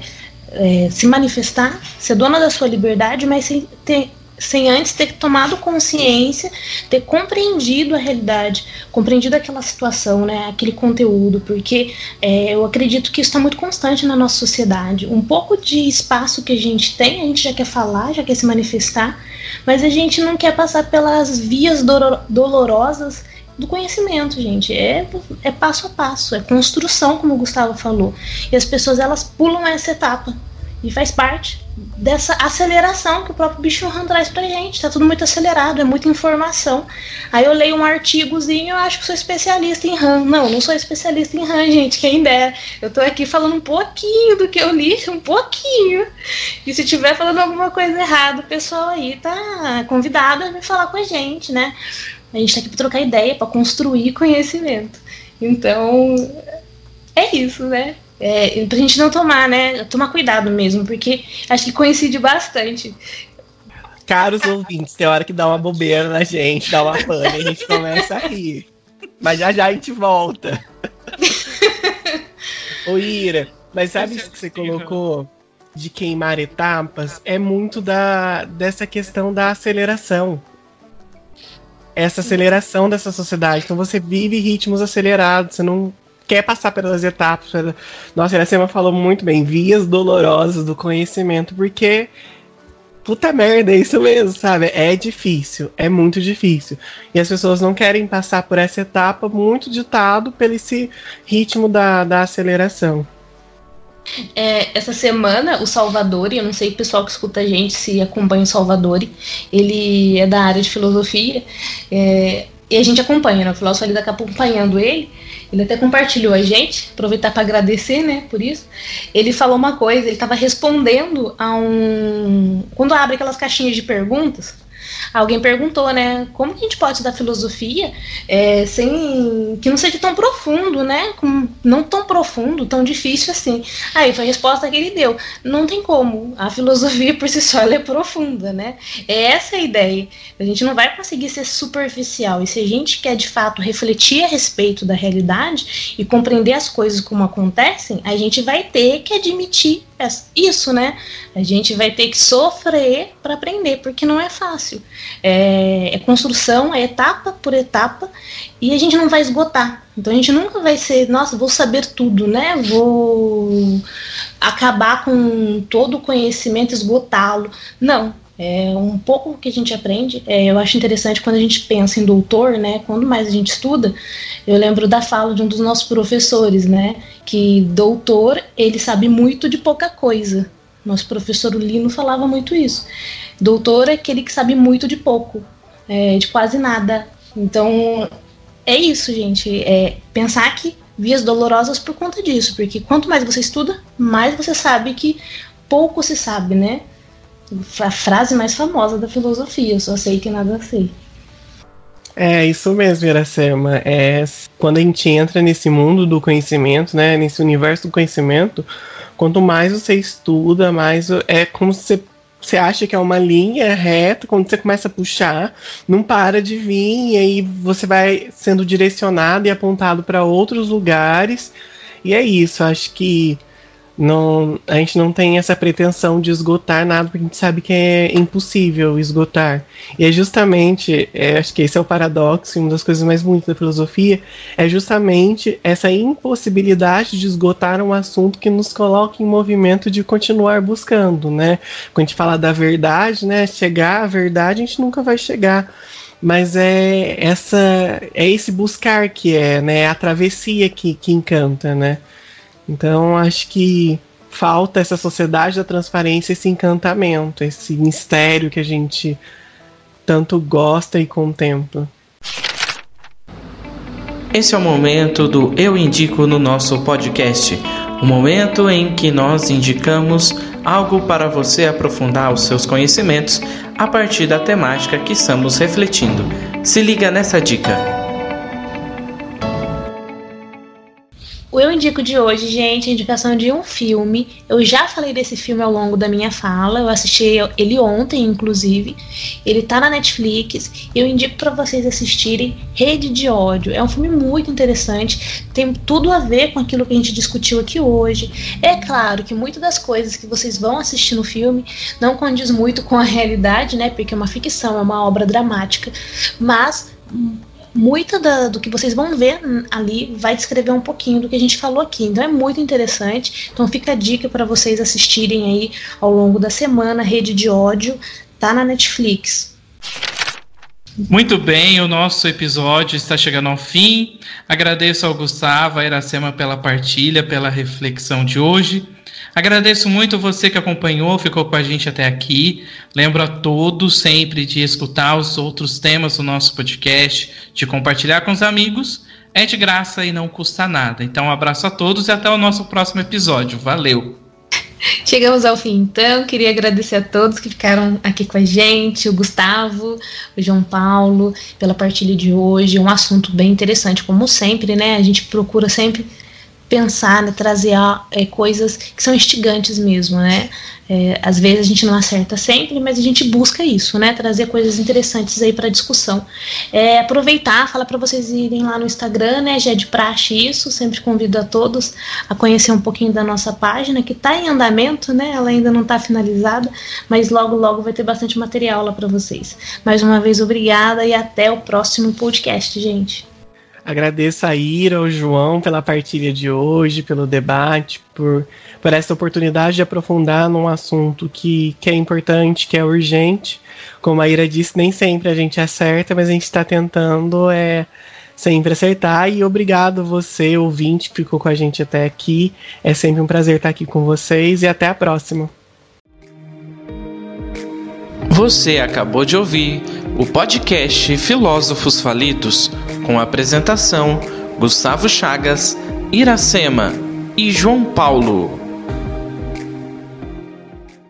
é, se manifestar, ser dona da sua liberdade, mas sem ter sem antes ter tomado consciência, ter compreendido a realidade, compreendido aquela situação, né, aquele conteúdo, porque é, eu acredito que isso está muito constante na nossa sociedade. Um pouco de espaço que a gente tem, a gente já quer falar, já quer se manifestar, mas a gente não quer passar pelas vias dolorosas do conhecimento, gente. É, é passo a passo, é construção, como o Gustavo falou. E as pessoas elas pulam essa etapa e faz parte dessa aceleração que o próprio bicho RAM traz pra gente. Tá tudo muito acelerado, é muita informação. Aí eu leio um artigozinho eu acho que sou especialista em RAM. Não, não sou especialista em RAM, gente, quem dera. Eu tô aqui falando um pouquinho do que eu li, um pouquinho. E se tiver falando alguma coisa errada, o pessoal aí tá convidado a me falar com a gente, né? A gente tá aqui pra trocar ideia, para construir conhecimento. Então, é isso, né? É, pra gente não tomar, né? Tomar cuidado mesmo, porque acho que coincide bastante. Caros ouvintes, tem hora que dá uma bobeira na gente, dá uma pane, a gente começa a rir. Mas já já a gente volta. Ô Ira, mas sabe isso que você colocou de queimar etapas? É muito da, dessa questão da aceleração. Essa aceleração dessa sociedade. Então você vive ritmos acelerados, você não quer passar pelas etapas. Nossa, a Iracema falou muito bem, vias dolorosas do conhecimento, porque puta merda, é isso mesmo, sabe? É difícil, é muito difícil. E as pessoas não querem passar por essa etapa muito ditado pelo esse ritmo da, da aceleração. É, essa semana, o Salvador, eu não sei o pessoal que escuta a gente se acompanha o Salvador, ele é da área de filosofia, é, e a gente acompanha, né? O filósofo ali daqui acompanhando ele. Ele até compartilhou a gente, aproveitar para agradecer, né, por isso. Ele falou uma coisa, ele estava respondendo a um. Quando abre aquelas caixinhas de perguntas, Alguém perguntou, né? Como que a gente pode estudar filosofia é, sem que não seja tão profundo, né? Com, não tão profundo, tão difícil assim. Aí foi a resposta que ele deu. Não tem como. A filosofia por si só é profunda, né? É essa a ideia. A gente não vai conseguir ser superficial. E se a gente quer de fato refletir a respeito da realidade e compreender as coisas como acontecem, a gente vai ter que admitir isso, né? A gente vai ter que sofrer para aprender, porque não é fácil. É, é, construção, é etapa por etapa, e a gente não vai esgotar. Então a gente nunca vai ser, nossa, vou saber tudo, né? Vou acabar com todo o conhecimento, esgotá-lo. Não. É um pouco que a gente aprende. É, eu acho interessante quando a gente pensa em doutor, né? Quando mais a gente estuda, eu lembro da fala de um dos nossos professores, né? Que doutor, ele sabe muito de pouca coisa. Nosso professor Lino falava muito isso. Doutor é aquele que sabe muito de pouco, é, de quase nada. Então, é isso, gente. É pensar que vias dolorosas por conta disso, porque quanto mais você estuda, mais você sabe que pouco se sabe, né? A frase mais famosa da filosofia, eu só sei que nada sei. É isso mesmo, Iracema. É, quando a gente entra nesse mundo do conhecimento, né, nesse universo do conhecimento, quanto mais você estuda, mais é como se você, você acha que é uma linha reta, quando você começa a puxar, não para de vir, e aí você vai sendo direcionado e apontado para outros lugares. E é isso, acho que não, a gente não tem essa pretensão de esgotar nada, porque a gente sabe que é impossível esgotar. E é justamente, é, acho que esse é o paradoxo, uma das coisas mais bonitas da filosofia, é justamente essa impossibilidade de esgotar um assunto que nos coloca em movimento de continuar buscando, né? Quando a gente fala da verdade, né? Chegar à verdade, a gente nunca vai chegar mas é essa é esse buscar que é né a travessia que, que encanta né então acho que falta essa sociedade da transparência, esse encantamento, esse mistério que a gente tanto gosta e contempla. Esse é o momento do Eu Indico no nosso podcast. O momento em que nós indicamos algo para você aprofundar os seus conhecimentos a partir da temática que estamos refletindo. Se liga nessa dica. O Eu Indico de hoje, gente, é indicação de um filme. Eu já falei desse filme ao longo da minha fala. Eu assisti ele ontem, inclusive. Ele tá na Netflix. Eu indico para vocês assistirem Rede de Ódio. É um filme muito interessante. Tem tudo a ver com aquilo que a gente discutiu aqui hoje. É claro que muitas das coisas que vocês vão assistir no filme não condiz muito com a realidade, né? Porque é uma ficção, é uma obra dramática. Mas muito da, do que vocês vão ver ali vai descrever um pouquinho do que a gente falou aqui. Então é muito interessante. Então fica a dica para vocês assistirem aí ao longo da semana. Rede de ódio tá na Netflix. Muito bem, o nosso episódio está chegando ao fim. Agradeço ao Gustavo, a Iracema pela partilha, pela reflexão de hoje. Agradeço muito você que acompanhou, ficou com a gente até aqui. Lembro a todos sempre de escutar os outros temas do nosso podcast, de compartilhar com os amigos. É de graça e não custa nada. Então, um abraço a todos e até o nosso próximo episódio. Valeu! Chegamos ao fim, então. Queria agradecer a todos que ficaram aqui com a gente, o Gustavo, o João Paulo, pela partilha de hoje. Um assunto bem interessante, como sempre, né? A gente procura sempre pensar, né, trazer é, coisas que são instigantes mesmo, né? É, às vezes a gente não acerta sempre, mas a gente busca isso, né? Trazer coisas interessantes aí para discussão. É, aproveitar, falar para vocês irem lá no Instagram, né? Já é de praxe isso, sempre convido a todos a conhecer um pouquinho da nossa página, que está em andamento, né? Ela ainda não está finalizada, mas logo, logo vai ter bastante material lá para vocês. Mais uma vez, obrigada e até o próximo podcast, gente. Agradeço a Ira, ao João pela partilha de hoje, pelo debate, por, por essa oportunidade de aprofundar num assunto que, que é importante, que é urgente. Como a Ira disse, nem sempre a gente acerta, mas a gente está tentando é, sempre acertar. E obrigado você, ouvinte, que ficou com a gente até aqui. É sempre um prazer estar aqui com vocês e até a próxima. Você acabou de ouvir o podcast Filósofos Falidos, com a apresentação Gustavo Chagas, Iracema e João Paulo.